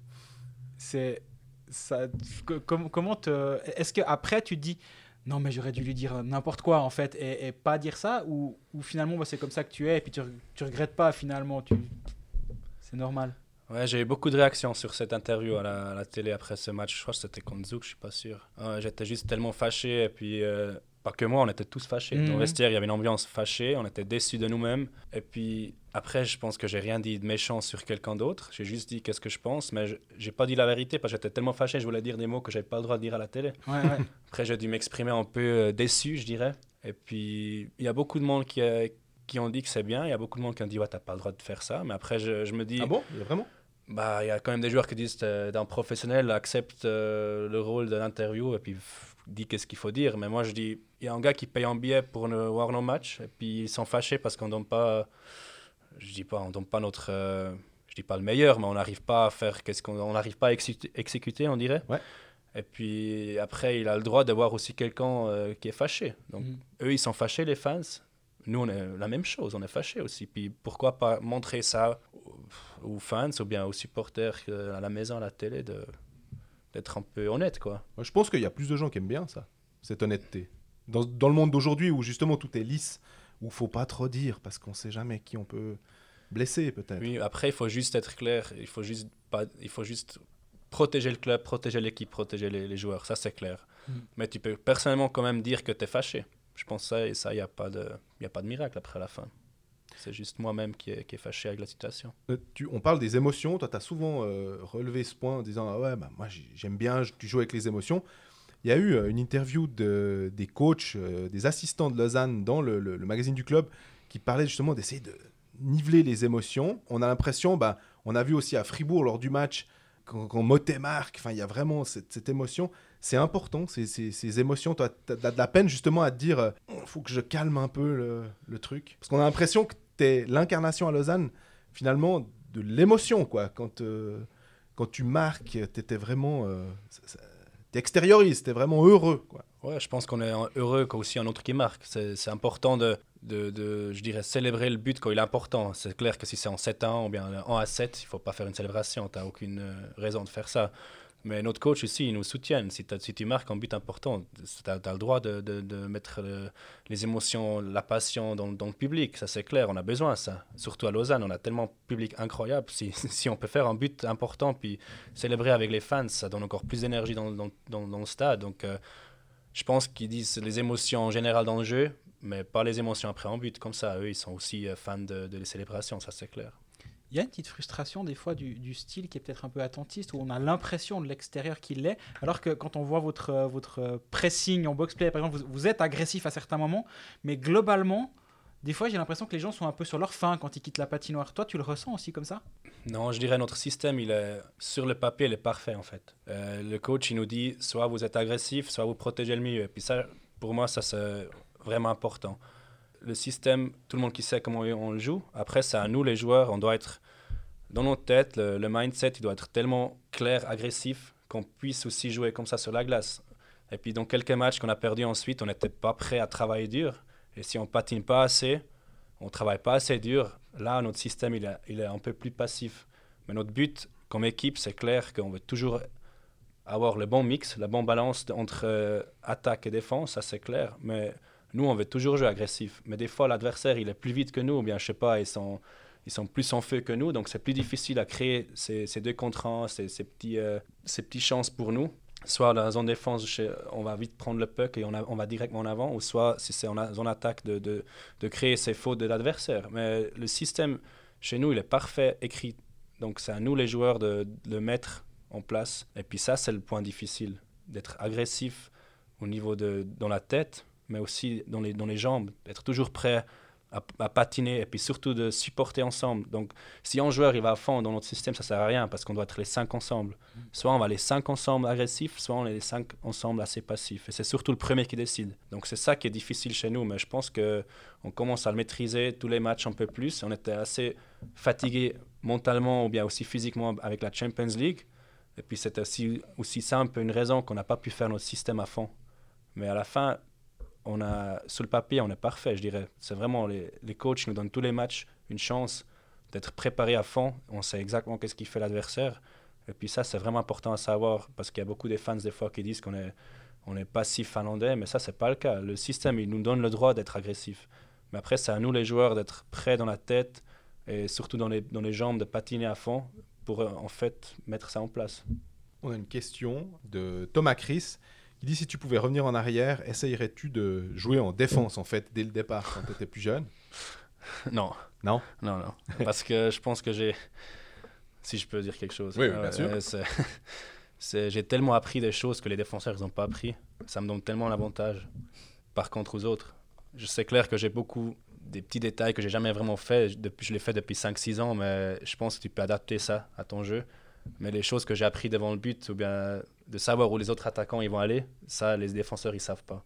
B: C'est. Ça, que- com- comment te. Est-ce que après tu te dis Non, mais j'aurais dû lui dire n'importe quoi en fait et, et pas dire ça Ou, ou finalement bah, c'est comme ça que tu es et puis tu, tu regrettes pas finalement tu... C'est normal.
C: Ouais, j'ai eu beaucoup de réactions sur cette interview à la, à la télé après ce match. Je crois que c'était contre Zouk, je suis pas sûr. Ouais, J'étais juste tellement fâché et puis euh, pas que moi, on était tous fâchés. Dans
B: Mhm.
C: le vestiaire, il y avait une ambiance fâchée, on était déçus de nous-mêmes. Et puis après, je pense que j'ai rien dit de méchant sur quelqu'un d'autre. J'ai juste dit qu'est-ce que je pense, mais je- j'ai pas dit la vérité parce que j'étais tellement fâché, je voulais dire des mots que j'avais pas le droit de dire à la télé.
B: Ouais, ouais.
C: Après, j'ai dû m'exprimer un peu euh, déçu, je dirais. Et puis, il y a beaucoup de monde qui, a- qui ont dit que c'est bien. Il y a beaucoup de monde qui ont dit, ouais, t'as pas le droit de faire ça. Mais après, je, je me dis,
A: Ah bon? Vraiment?
C: Bah, il y a quand même des joueurs qui disent euh, d'un professionnel accepte euh, le rôle de l'interview et puis pff, dit qu'est-ce qu'il faut dire. Mais moi, je dis, il y a un gars qui paye un billet pour ne voir nos matchs et puis ils sont fâchés parce qu'on donne pas, je dis pas, on donne pas notre, euh, je dis pas le meilleur, mais on n'arrive pas à faire qu'est-ce qu'on, on n'arrive pas à exécuter, exécuter, on dirait.
A: Ouais.
C: Et puis après, il a le droit de voir aussi quelqu'un euh, qui est fâché. Donc
B: Mhm.
C: eux, ils sont fâchés, les fans. Nous, on est la même chose, on est fâchés aussi. Puis pourquoi pas montrer ça aux- fans ou bien aux supporters euh, à la maison, à la télé, d'être un peu honnête, quoi.
A: Moi, Je pense qu'il y a plus de gens qui aiment bien ça, cette honnêteté. Dans, dans le monde d'aujourd'hui où justement tout est lisse, où faut pas trop dire parce qu'on sait jamais qui on peut blesser peut-être.
C: Oui, après, il faut juste être clair. Il faut juste, pas, il faut juste protéger le club, protéger l'équipe, protéger les, les joueurs. Ça, c'est clair.
B: Mhm.
C: Mais tu peux personnellement quand même dire que tu es fâché. Je pense ça, et ça, il n'y a, pas de- a pas de miracle après la fin. C'est juste moi-même qui est, fâché avec la situation.
A: Euh, on parle des émotions. Toi, tu as souvent euh, relevé ce point en disant Ah ouais, bah, moi j'ai- j'aime bien, tu joues avec les émotions. Il y a eu euh, une interview de, des coachs, des assistants de Lausanne dans le, magazine du club qui parlait justement d'essayer de niveler les émotions. On a l'impression, bah, on a vu aussi à Fribourg lors du match, quand, quand Motet marque, il y a vraiment cette émotion. C'est important, ces, ces- émotions. Tu as, de la peine justement à te dire il faut que je calme un peu le, le truc. Parce qu'on a l'impression que tu es l'incarnation à Lausanne, finalement, de l'émotion. Quand, euh, quand tu marques, tu étais vraiment. Euh, tu tu vraiment heureux. quoi.
C: Ouais, je pense qu'on est heureux quand aussi un autre qui marque. C'est important de, de, de, je dirais, célébrer le but quand il est important. C'est clair que si c'est en 7 1 ou bien en 1 à 7, il faut pas faire une célébration. Tu n'as aucune euh, raison de faire ça. Mais notre coach aussi, il nous soutient. Si, si tu marques un but important, tu as, le droit de, de, de mettre le- les émotions, la passion dans, dans le public. Ça, c'est clair, on a besoin de ça. Surtout à Lausanne, on a tellement de public incroyable. Si, si on peut faire un but important puis célébrer avec les fans, ça donne encore plus d'énergie dans, dans, dans, dans le stade. Donc, euh, je pense qu'ils disent les émotions en général dans le jeu, mais pas les émotions après en but. Comme ça, eux, ils sont aussi euh, fans de, de les célébrations, ça c'est clair.
B: Il y a une petite frustration des fois du, style qui est peut-être un peu attentiste, où on a l'impression de l'extérieur qu'il l'est, alors que quand on voit votre, euh, votre euh, pressing en box-play, par exemple, vous, êtes agressif à certains moments, mais globalement, des fois j'ai l'impression que les gens sont un peu sur leur faim quand ils quittent la patinoire. Toi, tu le ressens aussi comme ça?
C: Non, je dirais notre système, il est sur le papier, il est parfait en fait. Euh, le coach, il nous dit soit vous êtes agressif, soit vous protégez le milieu. Et puis ça, pour moi, ça c'est vraiment important. Le système, tout le monde qui sait comment on le joue. Après, c'est à nous les joueurs, on doit être dans notre tête, le, mindset, il doit être tellement clair, agressif, qu'on puisse aussi jouer comme ça sur la glace. Et puis dans quelques matchs qu'on a perdus ensuite, on n'était pas prêt à travailler dur. Et si on patine pas assez, on travaille pas assez dur, là, notre système, il est, il est un peu plus passif. Mais notre but, comme équipe, c'est clair qu'on veut toujours avoir le bon mix, la bonne balance entre euh, attaque et défense, ça c'est clair. Mais nous, on veut toujours jouer agressif. Mais des fois, l'adversaire, il est plus vite que nous, ou bien, je sais pas, ils sont, ils sont plus en feu que nous. Donc, c'est plus difficile à créer ces, deux contre un, ces, ces, petits, euh, ces petites chances pour nous. Soit dans la zone défense, on va vite prendre le puck et on, va directement en avant, ou soit si c'est en zone attaque, de, créer ces fautes de l'adversaire. Mais le système, chez nous, il est parfait écrit. Donc, c'est à nous, les joueurs, de, le mettre en place. Et puis ça, c'est le point difficile, d'être agressif au niveau de dans la tête, mais aussi dans les, dans les jambes, d'être toujours prêt à, à patiner et puis surtout de supporter ensemble. Donc si un joueur il va à fond dans notre système, ça sert à rien parce qu'on doit être les cinq ensemble. Soit on va les cinq ensemble agressifs, soit on est les cinq ensemble assez passifs. Et c'est surtout le premier qui décide. Donc c'est ça qui est difficile chez nous, mais je pense que on commence à le maîtriser tous les matchs un peu plus. On était assez fatigué mentalement ou bien aussi physiquement avec la Champions League. Et puis c'était aussi, aussi ça un peu une raison qu'on n'a pas pu faire notre système à fond. Mais à la fin, on a, sur le papier, on est parfait, je dirais. C'est vraiment, les, les coachs nous donnent tous les matchs une chance d'être préparés à fond. On sait exactement qu'est-ce qui fait l'adversaire. Et puis ça, c'est vraiment important à savoir parce qu'il y a beaucoup de fans des fois qui disent qu'on est, on est passif finlandais, mais ça, c'est pas le cas. Le système, il nous donne le droit d'être agressif. Mais après, c'est à nous les joueurs d'être prêts dans la tête et surtout dans les, dans les jambes de patiner à fond pour en fait mettre ça en place.
A: On a une question de Thomas Chris qui dit si tu pouvais revenir en arrière, essayerais-tu de jouer en défense en fait dès le départ quand tu étais plus jeune?
C: Non.
A: Non?
C: Non, non. Parce que je pense que j'ai. Si je peux dire quelque chose.
A: Oui, oui, bien sûr.
C: c'est- J'ai tellement appris des choses que les défenseurs, ils n'ont pas appris. Ça me donne tellement l'avantage. Par contre, aux autres, je sais clair que j'ai beaucoup des petits détails que j'ai jamais vraiment fait. Depuis, je l'ai fait depuis 5-6 ans, mais je pense que tu peux adapter ça à ton jeu. Mais les choses que j'ai appris devant le but, ou bien de savoir où les autres attaquants ils vont aller, ça, les défenseurs, ils savent pas.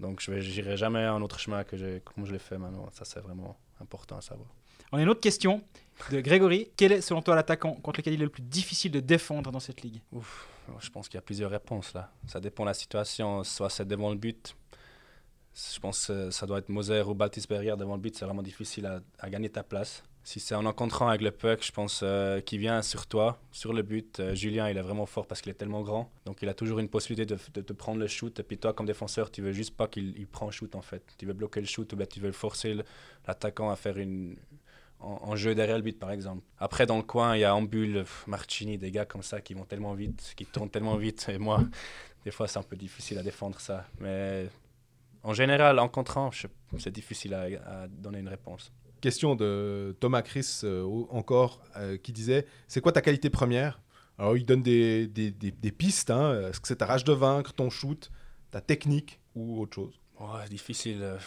C: Donc, je n'irai jamais un autre chemin que comme je l'ai fait maintenant. Ça, c'est vraiment important à savoir.
B: On a une autre question de Grégory. Quel est selon toi l'attaquant contre lequel il est le plus difficile de défendre dans cette ligue?
C: Ouf, je pense qu'il y a plusieurs réponses là. Ça dépend de la situation. Soit c'est devant le but. Je pense que ça doit être Moser ou Baltisberger devant le but. C'est vraiment difficile à, à gagner ta place. Si c'est en encontrant avec le puck, je pense euh, qu'il vient sur toi, sur le but. Euh, Julien, il est vraiment fort parce qu'il est tellement grand. Donc il a toujours une possibilité de, de, prendre le shoot. Et puis toi, comme défenseur, tu veux juste pas qu'il il prend shoot en fait. Tu veux bloquer le shoot ou bien tu veux forcer l'attaquant à faire une, en, jeu derrière le but, par exemple. Après, dans le coin, il y a Ambul, pff, Marchini, des gars comme ça qui vont tellement vite, qui tournent tellement vite. Et moi, des fois, c'est un peu difficile à défendre ça. Mais en général, en contrant, c'est difficile à donner une réponse.
A: Question de Thomas Chris euh, encore euh, qui disait c'est quoi ta qualité première? Alors il donne des, des, des- pistes. hein. Est-ce que c'est ta rage de vaincre, ton shoot, ta technique ou autre chose?
C: Ouais, difficile. euh,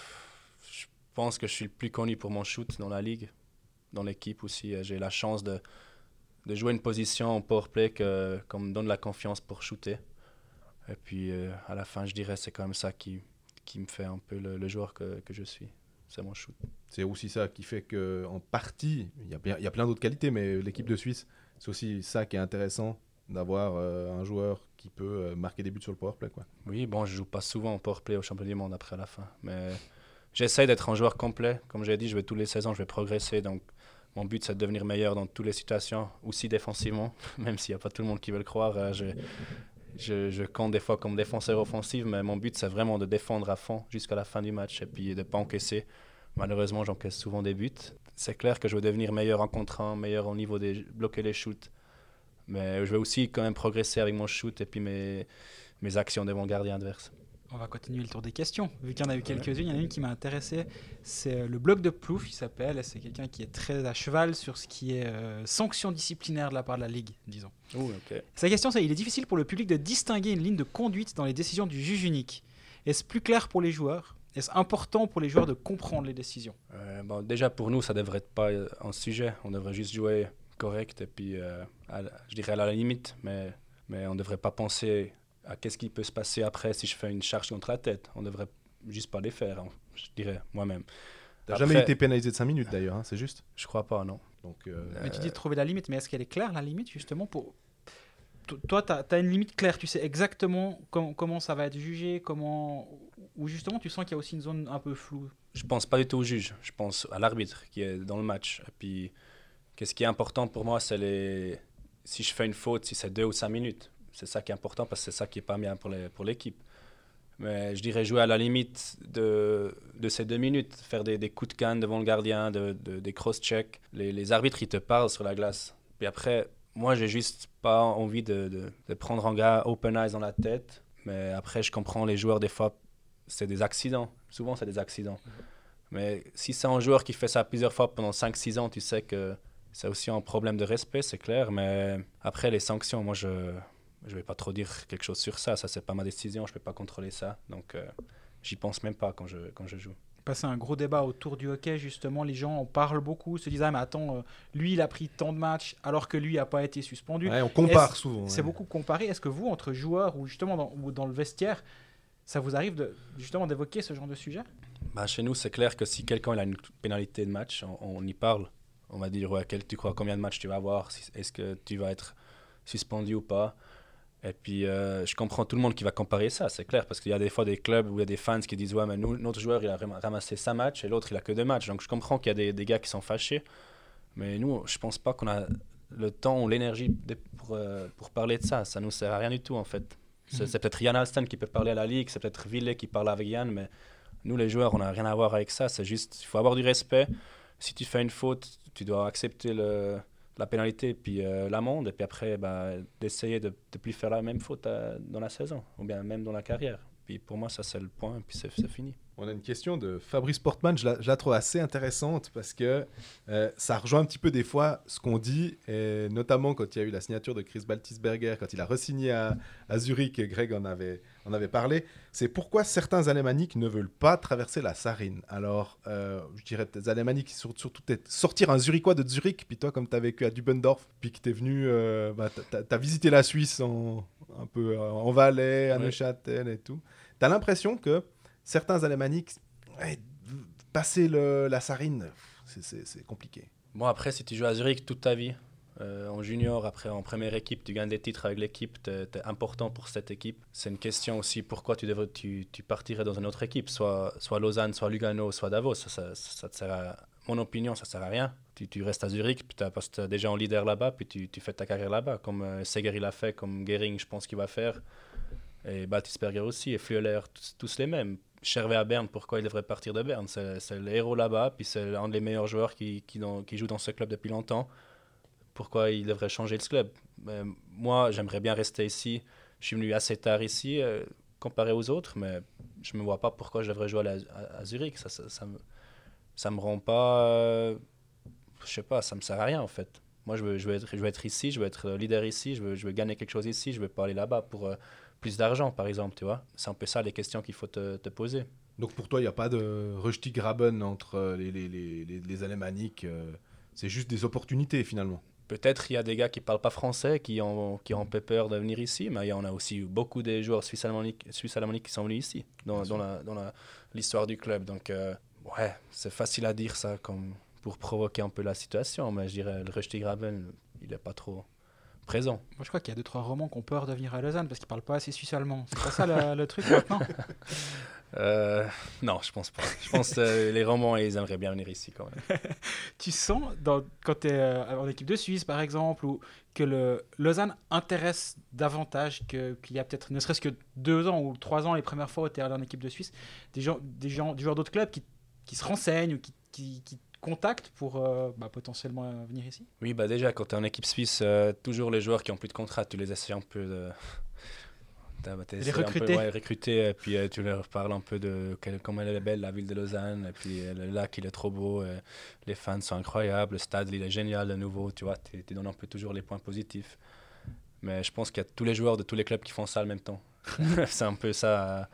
C: Je pense que je suis le plus connu pour mon shoot dans la ligue, dans l'équipe aussi. J'ai la chance de, de jouer une position en powerplay qu'on me donne la confiance pour shooter. Et puis à la fin, je dirais c'est quand même ça qui, qui me fait un peu le, le joueur que, que je suis. C'est mon shoot.
A: C'est aussi ça qui fait que en partie, il y a, plein d'autres qualités, mais l'équipe de Suisse, c'est aussi ça qui est intéressant d'avoir euh, un joueur qui peut euh, marquer des buts sur le powerplay. Quoi.
C: Oui, bon, je joue pas souvent en powerplay au championnat du monde après la fin. Mais j'essaie d'être un joueur complet. Comme j'ai dit, je vais tous les 16 ans, je vais progresser. Donc mon but, c'est de devenir meilleur dans toutes les situations, aussi défensivement. Même s'il n'y a pas tout le monde qui veut le croire. euh, je, compte des fois comme défenseur offensif, mais mon but, c'est vraiment de défendre à fond jusqu'à la fin du match et puis de ne pas encaisser. Malheureusement, j'encaisse souvent des buts. C'est clair que je veux devenir meilleur en contrant, meilleur au niveau des bloquer les shoots. Mais je vais aussi quand même progresser avec mon shoot et puis mes, mes actions devant le gardien adverse.
B: On va continuer le tour des questions. Vu qu'il y en a eu quelques-unes, il y en a une qui m'a intéressé. C'est euh, le blog de Plouf, il s'appelle. C'est quelqu'un qui est très à cheval sur ce qui est euh, sanction disciplinaire de la part de la Ligue, disons. Sa question, c'est il est difficile pour le public de distinguer une ligne de conduite dans les décisions du juge unique. Est-ce plus clair pour les joueurs? Est-ce important pour les joueurs de comprendre les décisions?
C: Euh, bon, déjà pour nous, ça devrait être pas euh, un sujet. On devrait juste jouer correct et puis, euh, à je dirais à la limite, mais, mais on ne devrait pas penser à qu'est-ce qui peut se passer après si je fais une charge contre la tête? On devrait juste pas les faire, hein, je dirais moi-même.
A: T'as
C: Après-
A: jamais été pénalisé de 5 minutes d'ailleurs, hein, c'est juste?
C: Je crois pas, non.
A: Donc, euh,
B: Mais tu dis de trouver la limite, mais est-ce qu'elle est claire, la limite, justement pour... To- Toi, tu as, une limite claire, tu sais exactement com- comment ça va être jugé, comment... ou justement tu sens qu'il y a aussi une zone un peu floue?
C: Je pense pas du tout au juge, je pense à l'arbitre qui est dans le match. Et puis, qu'est-ce qui est important pour moi, c'est les... si je fais une faute, si c'est deux ou cinq minutes. C'est ça qui est important parce que c'est ça qui est pas bien pour les- pour l'équipe. Mais je dirais jouer à la limite de, de ces deux minutes, faire des, des coups de canne devant le gardien, de, de- des cross-checks. Les, les arbitres, ils te parlent sur la glace. Puis après, moi, j'ai juste pas envie de prendre un gars open eyes dans la tête. Mais après, je comprends les joueurs, des fois, c'est des accidents. Souvent, c'est des accidents. Mais si c'est un joueur qui fait ça plusieurs fois pendant 5-6 ans, tu sais que c'est aussi un problème de respect, c'est clair. Mais après, les sanctions, moi, je ne vais pas trop dire quelque chose sur ça. Ça, c'est pas ma décision. Je ne peux pas contrôler ça. Donc, euh, j'y pense même pas quand je, quand je joue.
B: Passer un gros débat autour du hockey, justement, les gens en parlent beaucoup, se disent Ah, mais attends, euh, lui, il a pris tant de matchs alors que lui n'a pas été suspendu.
A: ouais, on compare souvent.
B: C'est beaucoup comparé? Est-ce que vous, entre joueurs ou justement dans, ou dans le vestiaire, ça vous arrive de, justement d'évoquer ce genre de sujet?
C: Bah, chez nous, c'est clair que si quelqu'un il a une pénalité de match, on, on y parle. On va dire, ouais, quel, tu crois combien de matchs tu vas avoir? Est-ce que tu vas être suspendu ou pas? Et puis, euh, je comprends tout le monde qui va comparer ça, c'est clair, parce qu'il y a des fois des clubs où il y a des fans qui disent Ouais, mais nous, notre joueur, il a ram- ramassé 5 matchs et l'autre, il a que 2 matchs. Donc, je comprends qu'il y a des, des gars qui sont fâchés. Mais nous, je pense pas qu'on a le temps ou l'énergie pour, euh, pour parler de ça. Ça nous sert à rien du tout, en fait. C'est c'est peut-être Yann Alston qui peut parler à la Ligue, c'est peut-être Villet qui parle avec Yann, mais nous, les joueurs, on n'a rien à voir avec ça. C'est juste, il faut avoir du respect. Si tu fais une faute, tu dois accepter le, la pénalité puis euh, l'amende, et puis après, bah, d'essayer de ne plus faire la même faute euh, dans la saison, ou bien même dans la carrière. Puis pour moi, ça, c'est le point, et puis c'est c'est fini.
A: On a une question de Fabrice Portman, je la, je la trouve assez intéressante parce que euh, ça rejoint un petit peu des fois ce qu'on dit, et notamment quand il y a eu la signature de Chris Baltisberger, quand il a re-signé à, à Zurich, et Greg en avait, en avait parlé, c'est pourquoi certains alémaniques ne veulent pas traverser la Sarine. Alors, euh, je dirais des alémaniques, sur- surtout peut-être sortir un Zurichois de Zurich, puis toi, comme tu as vécu à Dubendorf, puis que tu es venu, euh, bah, tu as, visité la Suisse en, un peu euh, en Valais, à. Neuchâtel et tout. Tu as l'impression que certains alémaniques, ouais, passer la Sarine, c'est- compliqué.
C: Bon, après, si tu joues à Zurich toute ta vie, euh, en junior, après en première équipe, tu gagnes des titres avec l'équipe, tu es, important pour cette équipe. C'est une question aussi pourquoi tu, devrais, tu, partirais dans une autre équipe, soit, soit Lausanne, soit Lugano, soit Davos. Ça, ça, ça te sert mon opinion, ça sert à rien. Tu, restes à Zurich, puis t'as- parce tu déjà en leader là-bas, puis tu, fais ta carrière là-bas, comme euh, Seger il a fait, comme Gehring, je pense qu'il va faire, et Baltisberger aussi, et tous, tous les mêmes. Chervé à Berne, pourquoi il devrait partir de Berne? C'est le héros là-bas, puis c'est un des meilleurs joueurs qui, joue dans ce club depuis longtemps. Pourquoi il devrait changer de club? Moi, j'aimerais bien rester ici. Je suis venu assez tard ici, euh, comparé aux autres, mais je ne me vois pas pourquoi je devrais jouer à, Zurich. Ça, ça, me, rend pas. euh, je sais pas, ça me sert à rien en fait. Moi, je veux, je être, je ici, je veux être leader ici, je veux, je veux gagner quelque chose ici, je veux pas aller là-bas pour euh, plus d'argent, par exemple, tu vois. C'est un peu ça les questions qu'il faut te, te poser.
A: Donc pour toi, il n'y a pas de Graben entre euh, les, les, les, les, les alémaniques, euh, c'est juste des opportunités finalement.
C: Peut-être il y a des gars qui parlent pas français, qui ont, qui ont un peu peur de venir ici, mais il y en a aussi beaucoup des joueurs suisses-alémaniques suisses -alémaniques qui sont venus ici, dans, dans la- dans la- l'histoire du club. Donc, euh, ouais, c'est facile à dire ça comme pour provoquer un peu la situation, mais je dirais le Rusty Graben, il n'est pas trop présent.
B: Moi, je crois qu'il y a deux trois romans qui ont peur de venir à Lausanne parce qu'ils parlent pas assez suisse-allemand. C'est pas ça le, le truc maintenant
C: Euh, non, je pense pas. Je pense que euh, les romans, ils aimeraient bien venir ici quand même.
B: Tu sens, dans, quand tu es en équipe de Suisse par exemple, ou que le Lausanne intéresse davantage que- qu'il y a peut-être ne serait-ce que deux ans ou trois ans, les premières fois où tu es allé en équipe de Suisse, des gens, des gens, des joueurs d'autres clubs qui, qui se renseignent ou qui, qui, qui te contactent pour euh, bah, potentiellement venir ici?
C: Oui, bah déjà, quand tu es en équipe suisse, euh, toujours les joueurs qui ont plus de contrat, tu les essaies un peu de.
B: Les
C: un peu,
B: recruter.
C: ouais, recruter, et puis euh, tu leur parles un peu de quelle- comment elle est belle, la ville de Lausanne, et puis le lac, il est trop beau, les fans sont incroyables, le stade, il est génial de nouveau, tu vois, tu donnes un peu toujours les points positifs. Mais je pense qu'il y a tous les joueurs de tous les clubs qui font ça en même temps. C'est un peu ça,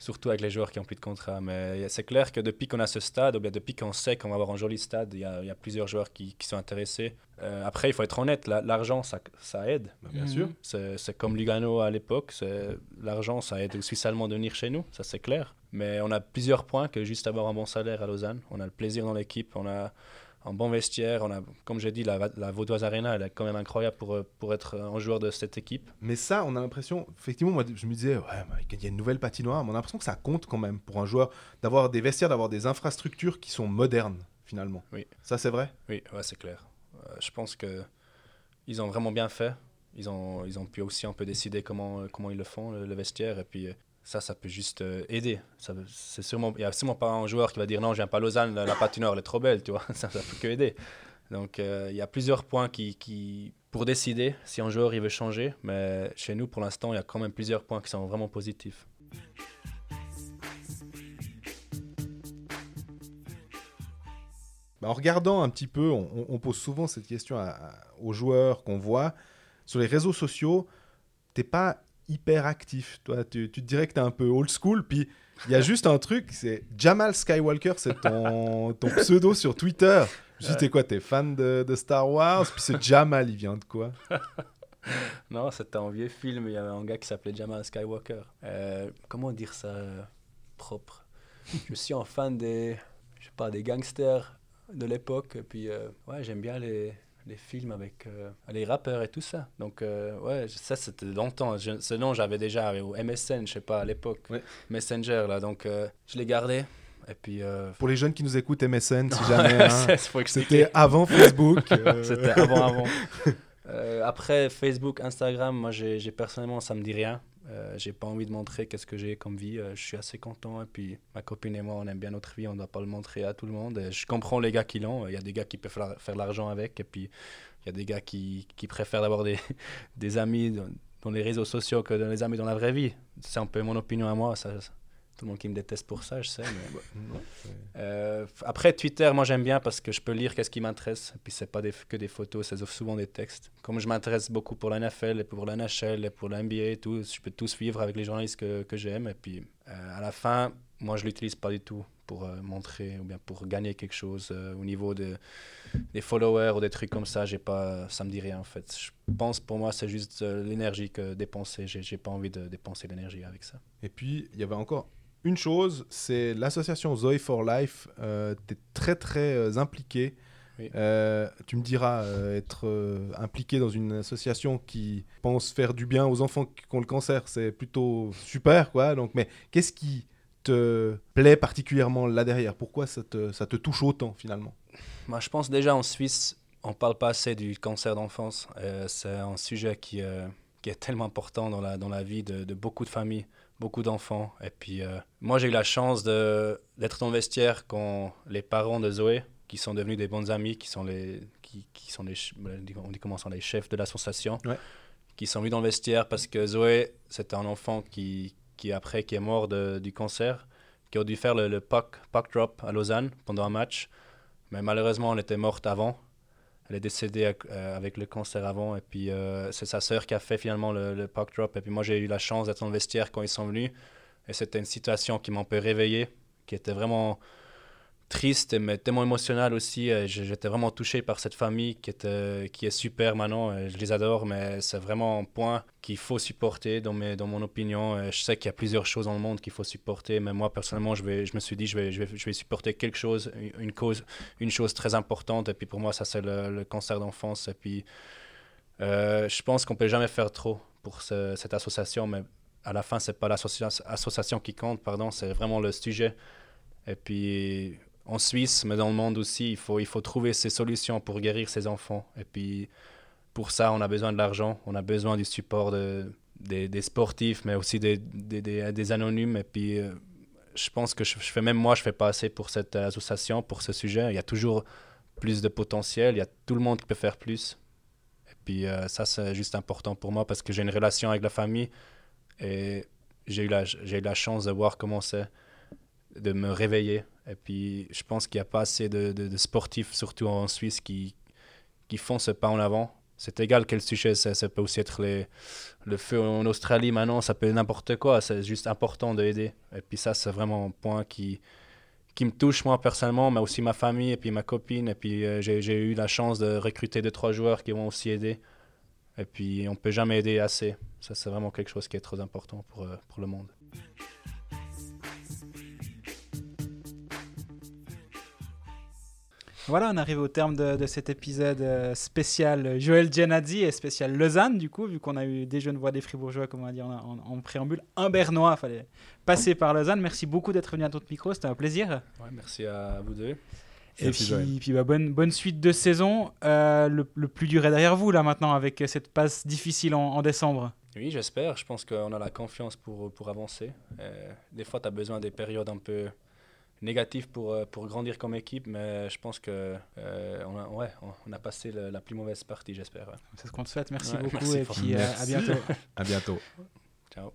C: surtout avec les joueurs qui ont plus de contrat. Mais c'est clair que depuis qu'on a ce stade, ou bien depuis qu'on sait qu'on va avoir un joli stade, il y a, il y a plusieurs joueurs qui, qui sont intéressés. Euh, après, il faut être honnête, la- l'argent, ça, ça aide.
A: Bah, bien sûr.
C: C'est c'est comme Lugano à l'époque, c'est- l'argent, ça aide aux Suisses allemands de venir chez nous, ça c'est clair. Mais on a plusieurs points que juste avoir un bon salaire à Lausanne. On a le plaisir dans l'équipe, on a un bon vestiaire, on a, comme j'ai dit, la, la Vaudoise Arena, elle est quand même incroyable pour, euh, pour être un joueur de cette équipe.
A: Mais ça, on a l'impression, effectivement, moi je me disais, ouais, il y a une nouvelle patinoire, mais on a l'impression que ça compte quand même pour un joueur d'avoir des vestiaires, d'avoir des infrastructures qui sont modernes finalement.
C: Oui.
A: Ça c'est vrai?
C: Oui, ouais, c'est clair. Euh, je pense que ils ont vraiment bien fait. Ils ont, ils ont pu aussi un peu décider comment, euh, comment ils le font, le, le vestiaire. Et puis ça, ça peut juste euh, aider. Il n'y a sûrement pas un joueur qui va dire non, je viens pas à Lausanne, la, la elle est trop belle, tu vois. Ça, ça peut que aider. Donc euh, il y a plusieurs points qui, qui, pour décider si un joueur il veut changer. Mais chez nous, pour l'instant, il y a quand même plusieurs points qui sont vraiment positifs.
A: Bah, En regardant un petit peu, on, pose souvent cette question aux joueurs qu'on voit. Sur les réseaux sociaux, t'es pas hyper actif. Toi, tu, tu te dirais que t'es un peu old school. Puis il y a juste un truc, c'est Jamal Skywalker, c'est ton, ton pseudo sur Twitter. Je dit, t'es quoi, t'es fan de, de Star Wars? Puis ce Jamal, il vient de quoi?
C: Non, c'était un vieux film. Il y avait un gars qui s'appelait Jamal Skywalker. Euh, comment dire ça euh, propre? Je suis un fan des, je sais pas, des gangsters de l'époque. Puis, euh, ouais, j'aime bien les, les films avec euh, les rappeurs et tout ça. Donc, euh, ouais, ça c'était longtemps. Je- ce nom, j'avais déjà au MSN, je sais pas, à l'époque.
A: Ouais.
C: Messenger, là. Donc, euh, je l'ai gardé. Et puis.
A: Pour les jeunes qui nous écoutent, MSN, si jamais. hein. C'était avant Facebook.
C: C'était avant, avant. Après, Facebook, Instagram, moi, j'ai- personnellement, ça me dit rien. Euh, j'ai pas envie de montrer qu'est-ce que j'ai comme vie. Euh, je suis assez content. Et puis, ma copine et moi, on aime bien notre vie. On ne doit pas le montrer à tout le monde. Je comprends les gars qui l'ont. Il y a des gars qui peuvent faire de l'argent avec. Et puis, il y a des gars qui, préfèrent avoir des, amis dans, les réseaux sociaux que dans les amis dans la vraie vie. C'est un peu mon opinion à moi. Tout le monde qui me déteste pour ça, je sais. Mais Euh, après, Twitter, moi j'aime bien parce que je peux lire qu'est-ce qui m'intéresse. Et puis, c'est pas des, que des photos, c'est souvent des textes. Comme je m'intéresse beaucoup pour la NFL et pour la NHL et pour la NBA et tout, je peux tout suivre avec les journalistes que, que j'aime. Et puis, euh, à la fin, moi je l'utilise pas du tout pour euh, montrer ou bien pour gagner quelque chose au niveau de, des followers ou des trucs comme ça. J'ai pas, ça me dit rien en fait. Je pense pour moi, c'est juste l'énergie que dépenser. J'ai pas envie de dépenser l'énergie avec ça.
A: Et puis, il y avait encore une chose, c'est l'association Zoe for Life. Euh, tu es très, très euh, impliqué.
C: Oui.
A: Euh, tu me diras, euh, être euh, impliqué dans une association qui pense faire du bien aux enfants qui ont le cancer, c'est plutôt super, quoi. Donc, mais qu'est-ce qui te plaît particulièrement là derrière? Pourquoi ça te, ça te touche autant, finalement?
C: Moi, je pense déjà en Suisse, on parle pas assez du cancer d'enfance. C'est un sujet qui, qui est tellement important dans la, dans la vie de, de beaucoup de familles, beaucoup d'enfants. Et puis, euh, moi, j'ai eu la chance d'être dans le vestiaire quand les parents de Zoé, qui sont devenus des bons amis, qui sont les, qui, qui sont les, on dit comment sont les chefs de l'association,
A: Ouais.
C: qui sont venus dans le vestiaire parce que Zoé, c'était un enfant qui, qui après, qui est mort de- du cancer, qui a dû faire le, le puck, puck drop à Lausanne pendant un match. Mais malheureusement, elle était morte avant. Elle est décédée avec, euh, avec le cancer avant. Et puis, euh, c'est sa sœur qui a fait finalement le, le puck drop. Et puis, moi, j'ai eu la chance d'être dans le vestiaire quand ils sont venus. Et c'était une situation qui m'a un peu réveillé, qui était vraiment triste, mais tellement émotionnelle aussi. J'- J'étais vraiment touché par cette famille qui, était, qui est super maintenant. Et je les adore, mais c'est vraiment un point qu'il faut supporter dans, mes, dans mon opinion. Je sais qu'il y a plusieurs choses dans le monde qu'il faut supporter, mais moi, personnellement, je, vais, je me suis dit, je vais, je vais, je vais supporter quelque chose, une- cause, une chose très importante. Et puis pour moi, ça, c'est le, cancer d'enfance. Et puis, euh, je pense qu'on peut jamais faire trop pour ce- cette association, mais à la fin, c'est pas l'association qui compte, pardon, c'est vraiment le sujet. Et puis, en Suisse, mais dans le monde aussi, il faut, il faut trouver ces solutions pour guérir ces enfants. Et puis, pour ça, on a besoin de l'argent, on a besoin du support de, des, des sportifs, mais aussi des, des, des, anonymes. Et puis, euh, je pense que je, fais même moi, je fais pas assez pour cette association, pour ce sujet. Il y a toujours plus de potentiel, il y a tout le monde qui peut faire plus. Et puis, euh, ça, c'est juste important pour moi parce que j'ai une relation avec la famille et j'ai eu j'ai eu la chance de voir comment c'est de me réveiller. Et puis, je pense qu'il n'y a pas assez de, sportifs, surtout en Suisse, qui, qui font ce pas en avant. C'est égal quel sujet c'est. Ça peut aussi être les, le feu en Australie maintenant, ça peut être n'importe quoi. C'est juste important d'aider. Et puis, ça, c'est vraiment un point qui, qui me touche, moi, personnellement, mais aussi ma famille et puis ma copine. Et puis, euh, j'ai eu la chance de recruter deux, trois joueurs qui vont aussi aider. Et puis, on peut jamais aider assez. Ça, c'est vraiment quelque chose qui est très important pour, euh, pour le monde.
B: Voilà, on arrive au terme de, de cet épisode euh, spécial Joël Genadzi et spécial Lausanne, du coup, vu qu'on a eu des jeunes voix, des fribourgeois, comme on a dit en, en- en préambule, un bernois, fallait passer par Lausanne. Merci beaucoup d'être venu à notre micro, c'était un plaisir.
C: Ouais, merci à vous deux.
B: Et puis, puis bah, bonne, bonne suite de saison. Euh, le, le plus dur est derrière vous, là, maintenant, avec cette passe difficile en, en décembre.
C: Oui, j'espère. Je pense qu'on a la confiance pour, pour avancer. Euh, des fois, tu as besoin des périodes un peu négatives pour, euh, pour grandir comme équipe, mais je pense que euh, on, a, ouais, on, a passé le- la plus mauvaise partie, j'espère. ouais.
B: C'est ce qu'on te souhaite. Merci
C: Ouais,
B: beaucoup
C: merci
B: et puis euh, à bientôt.
A: À bientôt.
C: Ciao.